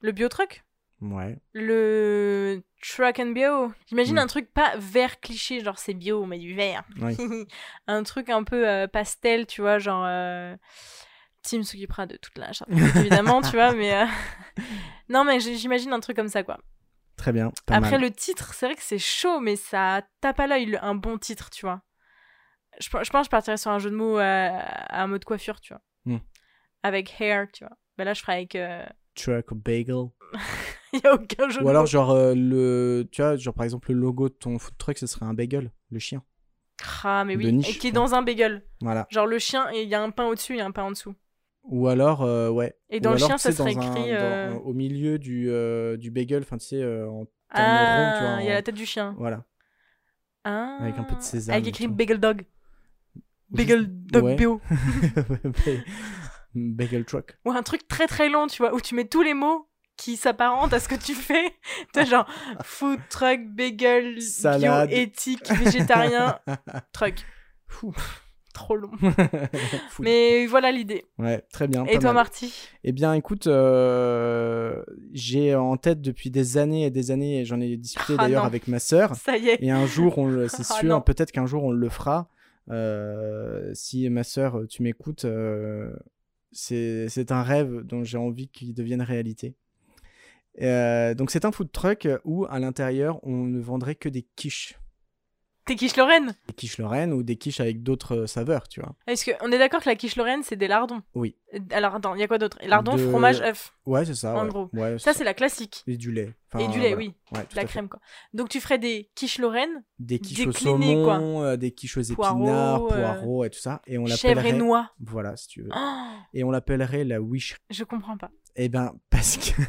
Le bio truck Ouais. Le truck and bio. J'imagine un truc pas vert cliché, genre c'est bio, mais du vert. Oui. [LAUGHS] un truc un peu euh, pastel, tu vois, genre. Euh... Tim s'occupera de toute la charcuterie, évidemment, [LAUGHS] tu vois, mais. euh, [LAUGHS] non, mais j'imagine un truc comme ça, quoi. Très bien. Pas Après, mal. le titre, c'est vrai que c'est chaud, mais ça tape à l'œil un bon titre, tu vois. Je, pe- je pense que je partirais sur un jeu de mots euh, à un mode coiffure, tu vois. Hmm. Avec hair, tu vois. Ben là, je ferais avec. euh, Truck ou bagel. Il [LAUGHS] y a aucun jeu de Ou alors, mots. genre, euh, le. Tu vois, genre, par exemple, le logo de ton food truck, ce serait un bagel, le chien. Ah, mais de oui. niche, et qui est dans un bagel. Voilà. Genre le chien, et il y a un pain au-dessus et un pain en dessous. Ou alors, euh, ouais. Et Ou dans le alors, chien, ça serait un- écrit. dans- euh, au milieu du, euh, du bagel, enfin, tu sais, en Ah, ronds, tu vois. il y a la tête du chien. Voilà. Ah. Avec un peu de sésame Avec écrit. Bagel Dog. Bagel Dog ouais. Bio. [LAUGHS] [LAUGHS] bagel truck. Ou un truc très très long, tu vois, où tu mets tous les mots qui s'apparentent à ce que tu fais. [LAUGHS] T'as genre food, truck, bagel, Salade. bio, éthique, végétarien, truck. Trop long. [LAUGHS] Mais voilà l'idée. Ouais, très bien. Et toi, mal. Marty? Eh bien, écoute, euh, j'ai en tête depuis des années et des années, et j'en ai discuté Ah, d'ailleurs avec ma sœur. [LAUGHS] Ça y est. Et un jour, on le, [LAUGHS] c'est Ah, sûr, peut-être qu'un jour on le fera. Euh, si ma sœur, tu m'écoutes, euh, c'est c'est un rêve dont j'ai envie qu'il devienne réalité. Donc c'est un food truck où à l'intérieur on ne vendrait que des quiches, T'es quiche Lorraine? Des quiches Lorraine ou des quiches avec d'autres euh, saveurs, tu vois. Est-ce qu'on est d'accord que la quiche Lorraine, c'est des lardons? Oui. Euh, Alors attends, il y a quoi d'autre? Lardons, De- fromage, œuf. Ouais, c'est ça. En ouais. gros. Ouais, Ça, c'est la classique. et du lait. Enfin, Et du lait, voilà. oui. Ouais, La crème, quoi. Donc tu ferais des quiches Lorraine, Des quiches au Déclinées, quoi. saumon, euh, des quiches aux épinards, euh, poireaux et tout ça. Et on chèvre et l'appellerait. noix. Voilà, si tu veux. Oh, Et on l'appellerait la wish. je comprends pas. Eh ben, [LAUGHS] parce que.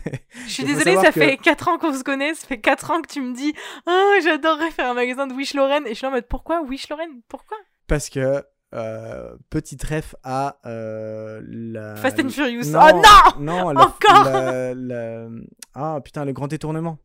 Je [LAUGHS] suis désolée, ça que- fait 4 ans qu'on se connaît, ça fait 4 ans que tu me dis Oh, j'adorerais faire un magasin de Wish Lorraine. Et je suis en mode Pourquoi Wish Lorraine Pourquoi Parce que. Euh, petite ref à euh, la. Fast and Furious. Non, Oh non Non, la- Encore la- la- Ah putain, le grand détournement.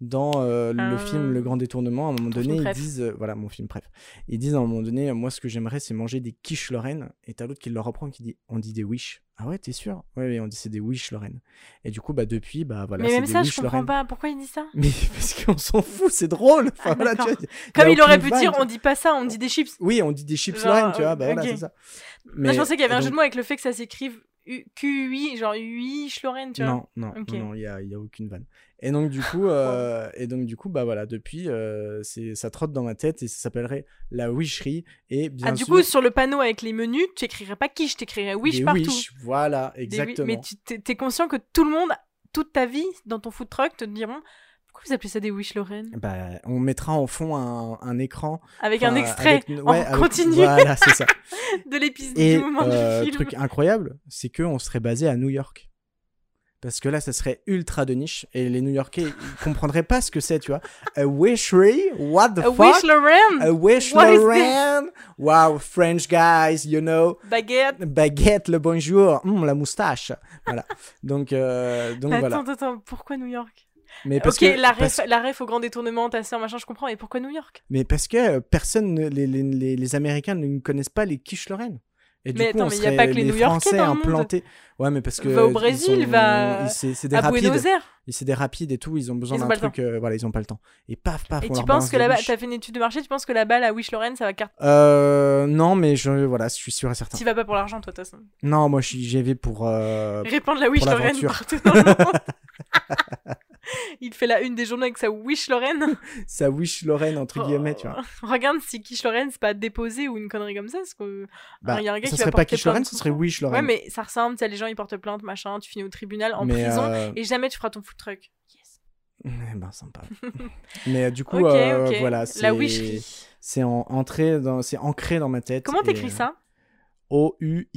Dans euh, le Euh, film Le Grand Détournement, à un moment donné, ils disent, voilà mon film préf, ils disent à un moment donné, moi ce que j'aimerais c'est manger des quiches Lorraine, et t'as l'autre qui leur reprend qui dit, on dit des wish. Ah ouais, t'es sûr? Ouais, oui, on dit c'est des wish Lorraine. Et du coup, bah depuis, bah voilà, Mais même des ça, je comprends Lorraine. pas. Pourquoi il dit ça? Mais [LAUGHS] parce qu'on s'en fout, c'est drôle. Enfin, Ah, voilà, tu d'accord. vois, y a Comme il aurait pu dire On dit pas ça, on dit des chips. Oui, on dit des chips Genre, Lorraine, tu vois, bah voilà, c'est ça. Moi, je pensais qu'il y avait un jeu de mots avec le fait que ça s'écrive Q8, genre Wish Lorraine, tu vois? Non, non, non, il y a, y a aucune vanne. Et donc du coup, [LAUGHS] euh, et donc du coup, bah voilà, depuis, euh, c'est, ça trotte dans ma tête et ça s'appellerait la wisherie et bien Ah, du sûr coup, sur le panneau avec les menus, tu écrirais pas quiche, tu écrirais wish des partout. wish, voilà, Des exactement. Mais tu t'es t'es conscient que tout le monde, toute ta vie, dans ton food truck, te diront Pourquoi vous appelez ça des Wish Lorraine? Bah, on mettra en fond un, un écran Avec un extrait avec- en ouais, avec- continu Voilà, c'est ça. [LAUGHS] de l'épisode du moment euh, du film. truc incroyable, c'est que on serait basé à New York. Parce que là, ça serait ultra de niche et les New-Yorkais ils [LAUGHS] comprendraient pas ce que c'est, tu vois. A wishery, what the A fuck? Wish Lorraine? A wish What? Lorraine? Wow, French guys, you know. Baguette Baguette, le bonjour. Hum, la moustache. Voilà. [LAUGHS] Donc, euh, donc Attends, voilà. attends, attends, pourquoi New York? Mais parce Ok, que, la, ref, parce, la ref au grand détournement, ta soeur, machin, je comprends, et pourquoi New York? Mais parce que euh, personne, ne- les, les, les, les Américains ne connaissent pas les quiches Lorraine. Et du Mais coup, attends, on mais y a serait pas que les les New-Yorkais Français dans le monde. implantés. Ouais, mais parce que Va au ils Brésil, sont- va ils- C'est des À rapides. Buenos Aires C'est des rapides et tout. Ils ont besoin Ils d'un truc. euh, voilà, ils ont pas le temps. Et paf, paf. Et on tu leur penses que là-bas, t'as fait une étude de marché, tu penses que là-bas, la Wish Lorraine, ça va cartonner Euh, non, mais je, voilà, je suis sûr et certain. Tu vas pas pour l'argent, toi, de toute façon. Non, moi, j'y vais pour. euh, Répandre la Wish Lorraine partout dans le monde. [LAUGHS] Il fait la une des journaux avec sa Wish Lorraine. [LAUGHS] Ça wish Lorraine entre guillemets, tu vois. Oh. [LAUGHS] Regarde si Quiche Lorraine, c'est pas déposé ou une connerie comme ça. Parce que... Bah, il y a un gars ça qui serait pas Quiche Lorraine, ce serait Wish Ouais, Lorraine. mais ça ressemble, tu les gens ils portent plainte, machin, tu finis au tribunal, en Mais, prison, euh, et jamais tu feras ton food truck. Yes. Eh ben, sympa. [LAUGHS] mais euh, du coup, euh, voilà, c'est. La wisherie. C'est en, entré dans, c'est ancré dans ma tête. Comment et, t'écris ça? O U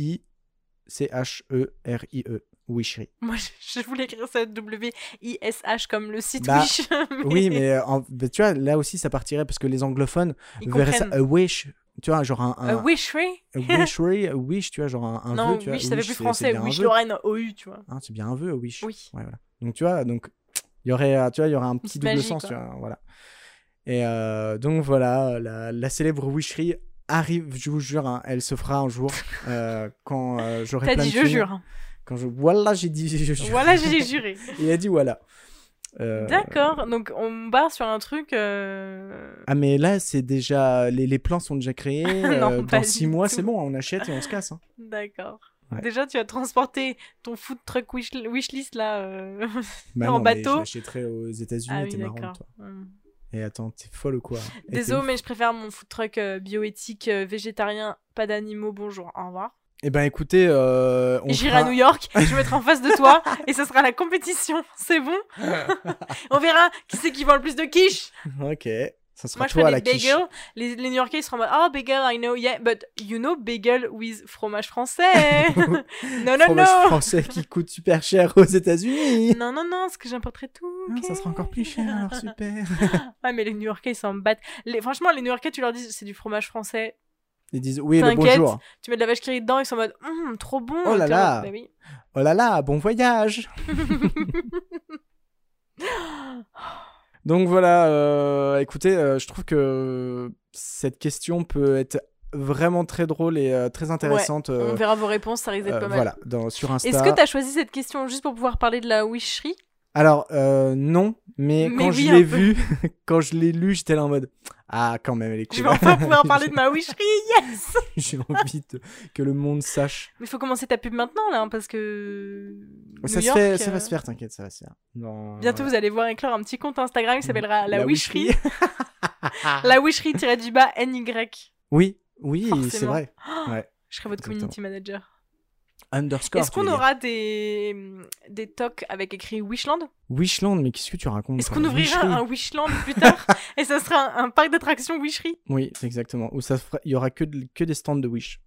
Wishery. Moi, je, voulais écrire ça W-I-S-H comme le site Bah, Wish. [LAUGHS] Oui, mais euh, en- bah, tu vois, là aussi, ça partirait parce que les anglophones Ils verraient ça a wish. Tu vois, genre un. Euh, un Wishery a wishery, [LAUGHS] a wish, tu vois, genre un, un Non, vœu. Tu vois. Wish, ça fait Wish, plus c'est- français. Wish. Lorraine, OU, tu vois. Hein, c'est bien un vœu, a wish. Oui. Ouais, voilà. Donc, tu vois, donc il y aurait, euh, tu vois, il y aurait un petit double sens, quoi. tu vois, voilà. Et euh, donc voilà, la, la célèbre wishery arrive, je vous jure, hein, elle se fera un jour [LAUGHS] euh, quand euh, j'aurai T'as plein dit de je jure. Quand je, voilà, j'ai dit je jure. Voilà, j'ai juré. [LAUGHS] Il a dit voilà. Euh, D'accord, donc on barre sur un truc. euh, Ah mais là c'est déjà les, les plans sont déjà créés. [LAUGHS] Non, euh, pas dans six mois c'est bon, on achète et on se casse. hein. D'accord. Ouais. Déjà, tu as transporté ton food truck wish wishlist là. Bah [LAUGHS] En non, mais bateau je l'achèterai aux États-Unis, Ah t'es oui, toi. Hmm. Et attends, t'es folle ou quoi? Désolé, mais je préfère mon food truck bioéthique, végétarien, pas d'animaux, bonjour, au revoir. Eh ben écoutez, euh, on J'irai fera- à New York, je vais être en face de toi et ce sera la compétition, c'est bon [LAUGHS] On verra qui c'est qui vend le plus de quiche. Ok, ça sera Moi je toi ferai la des quiche. bagels, les, les New Yorkais ils seront en mode Oh bagel, I know, yeah, but you know bagel with fromage français [LAUGHS] Non, non, Fromage non français qui coûte super cher aux États-Unis. Non, non, non, parce que j'importerai tout. Ah, ok ça sera encore plus cher alors super. Ouais, [LAUGHS] mais les New Yorkais ils s'en battent. Les... Franchement, les New Yorkais, tu leur dis c'est du fromage français, Ils disent oui le bonjour. tu mets de la vache qui rit dedans, ils sont en mode Hum, trop bon. Oh là là. Bah oui. Oh là là, bon voyage. [LAUGHS] Donc voilà, euh, écoutez, euh, je trouve que cette question peut être vraiment très drôle et euh, très intéressante. On verra vos réponses, ça risque d'être pas mal. voilà, dans, sur Insta. Est-ce que t'as choisi cette question juste pour pouvoir parler de la wishery Alors euh, non, mais, Mais quand oui, je l'ai vu, [LAUGHS] quand je l'ai lu, j'étais là en mode ah quand même elle est Je cool. vais enfin pouvoir [LAUGHS] parler de ma wishery, yes [LAUGHS] J'ai envie de- que le monde sache. Mais faut commencer ta pub maintenant, là, hein, parce que... ça New se York, fait, ça euh, va se faire, t'inquiète, ça va se faire. Dans- Bientôt, vous allez voir éclore un petit compte Instagram qui s'appellera La, La la Wishery-du bas NY. Oui, oui, c'est vrai. [GASPS] Ouais. Je serai votre Exactement. community manager. Underscore. Est-ce qu'on aura des, des talks avec écrit Wishland? Wishland, mais qu'est-ce que tu racontes Est-ce qu'on ouvrira un Wishland plus tard? [LAUGHS] Et ça sera un, un parc d'attractions Wishery Oui, exactement. Où ça fera- il y aura que, de- que des stands de Wish.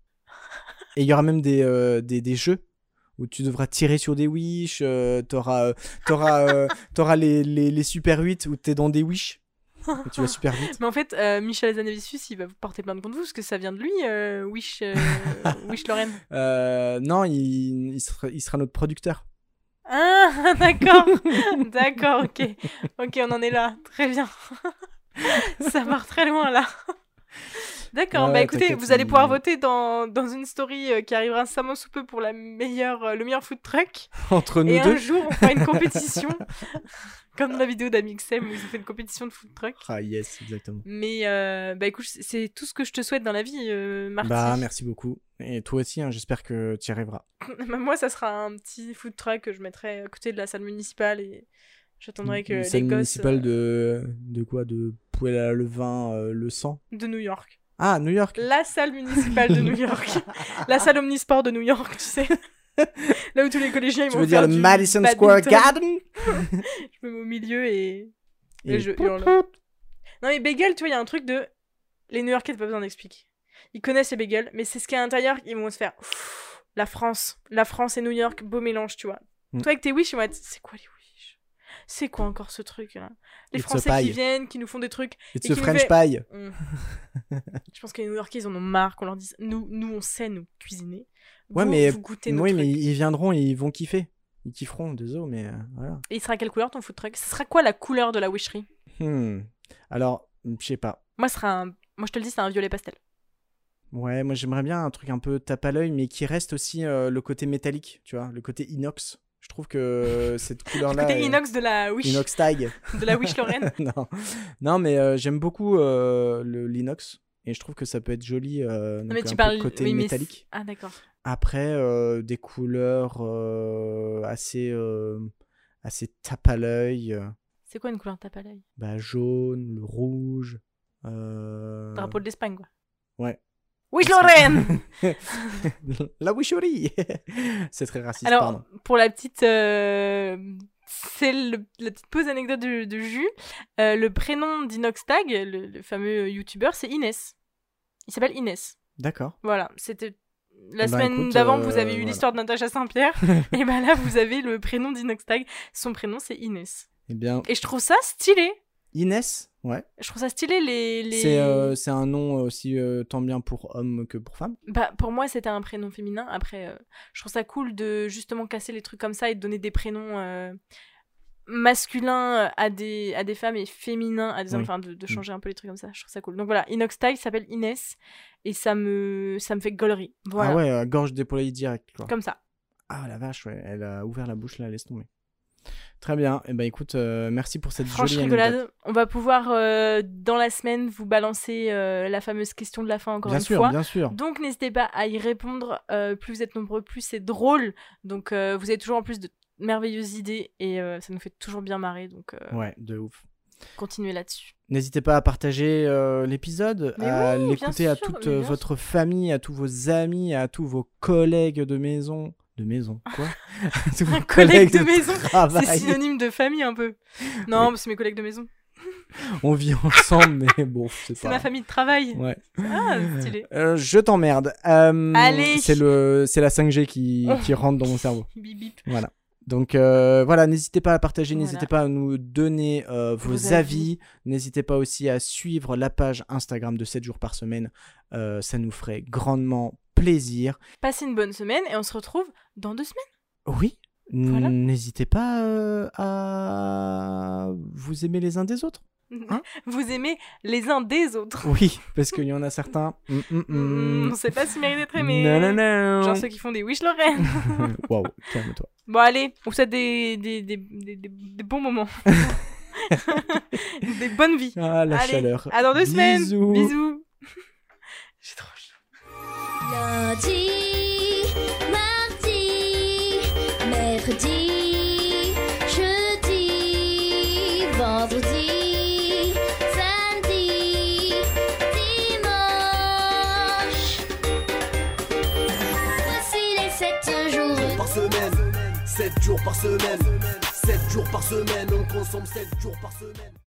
Et il y aura même des, euh, des, des jeux où tu devras tirer sur des Wish. euh, t'auras, euh, t'auras, euh, [LAUGHS] t'auras les, les, les Super 8 où t'es dans des Wish. [LAUGHS] Et tu vas super vite. Mais en fait, euh, Michel Zanavicius, il va vous porter plainte contre vous parce que ça vient de lui, euh, Wish, euh, [LAUGHS] Wish Lorraine. Euh, non, il, il, sera, il sera notre producteur. Ah, [LAUGHS] d'accord, d'accord, ok, ok, on en est là, très bien. ça part très loin là. D'accord, bah écoutez, vous allez pouvoir voter dans, dans une story qui arrivera incessamment sous peu pour la meilleure, le meilleur food truck. Entre nous Et un deux. jour, on fera une compétition, comme dans la vidéo d'Amixem où ils ont fait une compétition de food truck. Ah, yes, exactement. Mais euh, bah écoute, c'est- tout ce que je te souhaite dans la vie, euh, Marty. Bah, merci beaucoup. Et toi aussi, hein, j'espère que tu y arriveras. [LAUGHS] Bah, Moi, ça sera un petit food truck que je mettrai à côté de la salle municipale et j'attendrai que Une les salle gosses municipale euh, de, de quoi? De poêle à levain, euh, le sang? De New York. Ah, New York La salle municipale de New York. [LAUGHS] la salle omnisport de New York, tu sais. [LAUGHS] Là où tous les collégiens ils Tu vont veux dire le du Madison Square badminton. Garden [LAUGHS] Je me mets au milieu et, et, Et je pout, hurle. Non mais bagel, tu vois, il y a un truc de... Les New Yorkais, t'as pas besoin d'expliquer. Ils connaissent les bagels, mais c'est ce qu'il y a à l'intérieur, ils vont se faire... La France. La France et New York, beau mélange, tu vois. Mm. Toi avec tes wish, ils vont être... C'est quoi les C'est quoi encore ce truc là? Les It's Français qui viennent, qui nous font des trucs... It's Et qui French fait- pie. Mm. [LAUGHS] Je pense que les New Yorkais, ils en ont marre qu'on leur dise... Nous, nous on sait nous cuisiner. Ouais, Vous, mais- Vous goûtez nos Oui, trucs. mais ils viendront et ils vont kiffer. Ils kifferont, désolé, mais euh, voilà. Et il sera quelle couleur ton food truck? Ce sera quoi la couleur de la wishery Hmm. Alors, je sais pas. Moi, sera un... Moi, je te le dis, c'est un violet pastel. Ouais, moi j'aimerais bien un truc un peu tape à l'œil, mais qui reste aussi euh, le côté métallique, tu vois, le côté inox. Je trouve que cette [LAUGHS] couleur-là. Côté est- inox de la wish, Inox tag. de la wish Lorraine. [LAUGHS] non. non, mais euh, j'aime beaucoup euh, le l'inox. Et je trouve que ça peut être joli. euh, Non, mais tu parles côté oui, métallique. Ah d'accord. Après, euh, des couleurs assez, assez tape à l'œil. C'est quoi une couleur tape à l'œil? Bah, jaune, le rouge. Drapeau de l'Espagne quoi. Ouais. Wish Lorraine. [LAUGHS] La wisherie [LAUGHS] C'est très raciste, Alors pardon. pour la petite, euh, c'est la petite pause anecdote de, jus. Euh, le prénom d'Inox Tag, le, le fameux youtubeur, c'est Inès. Il s'appelle Inès. D'accord. Voilà, c'était la Eh ben, semaine d'avant, euh, vous avez eu voilà. l'histoire de Natacha Saint-Pierre. [LAUGHS] et ben là, vous avez le prénom d'Inoxtag. Son prénom, c'est Inès. Eh bien, Et je trouve ça stylé. Inès, ouais. Je trouve ça stylé les. les... C'est euh, c'est un nom aussi euh, tant bien pour homme que pour femme. Bah, pour moi, c'était un prénom féminin. Après, euh, je trouve ça cool de justement casser les trucs comme ça et de donner des prénoms masculins à des, à des femmes et féminins à des hommes. Oui. Enfin, de, de changer un peu les trucs comme ça. Je trouve ça cool. Donc voilà, Inoxtag s'appelle Inès et ça me, ça me fait gaulerie. Voilà. Ah ouais, gorge déployée direct, quoi. Comme ça. Ah la vache, ouais, elle a ouvert la bouche là, laisse tomber. Très bien, et ben écoute, euh, merci pour cette Franche jolie rigolade. anecdote. On va pouvoir, euh, dans la semaine, vous balancer euh, la fameuse question de la fin encore Bien une sûr, fois. bien sûr. Donc n'hésitez pas à y répondre. plus vous êtes nombreux, plus c'est drôle. Donc vous avez toujours en plus de merveilleuses idées et ça nous fait toujours bien marrer. Donc Ouais, de ouf. continuez là-dessus. N'hésitez pas à partager euh, l'épisode, à oui, l'écouter à toute votre famille, à tous vos amis, à tous vos collègues de maison. De maison, quoi [LAUGHS] Un collègue de de maison. C'est synonyme de famille un peu. Non, c'est mes collègues de maison. On vit ensemble, mais [LAUGHS] bon, c'est pas... ma famille de travail. Ouais. Ah, stylé. Euh, je t'emmerde. Euh, Allez. C'est le, c'est la 5G qui, Oh. qui rentre dans mon cerveau. [LAUGHS] Bip bip. Voilà. Donc euh, voilà, n'hésitez pas à partager, Voilà. n'hésitez pas à nous donner euh, vos, Vos avis, avis. n'hésitez pas aussi à suivre la page Instagram de 7 jours par semaine, Euh, ça nous ferait grandement plaisir. Passez une bonne semaine et on se retrouve dans deux semaines? Oui, Voilà. n'hésitez pas euh, à vous aimer les uns des autres. [LAUGHS] Hein? Vous aimez les uns des autres. Oui, [LAUGHS] parce qu'il y en a certains. Mm, mm, mm. On sait pas si mérite d'être aimé. Non, non, non. Genre ceux qui font des wish Lorraine. [LAUGHS] Waouh, calme-toi. Bon, allez, on vous souhaite des, des, des, des, des- des bons moments. des bonnes vies. Ah, la allez, chaleur. à dans deux semaines. Bisous. Bisous. J'ai trop chaud. Mercredi, jeudi, vendredi, samedi, dimanche. Voici les sept jours. Par semaine, 7 jours par semaine, 7 jours par semaine, on consomme 7 jours par semaine.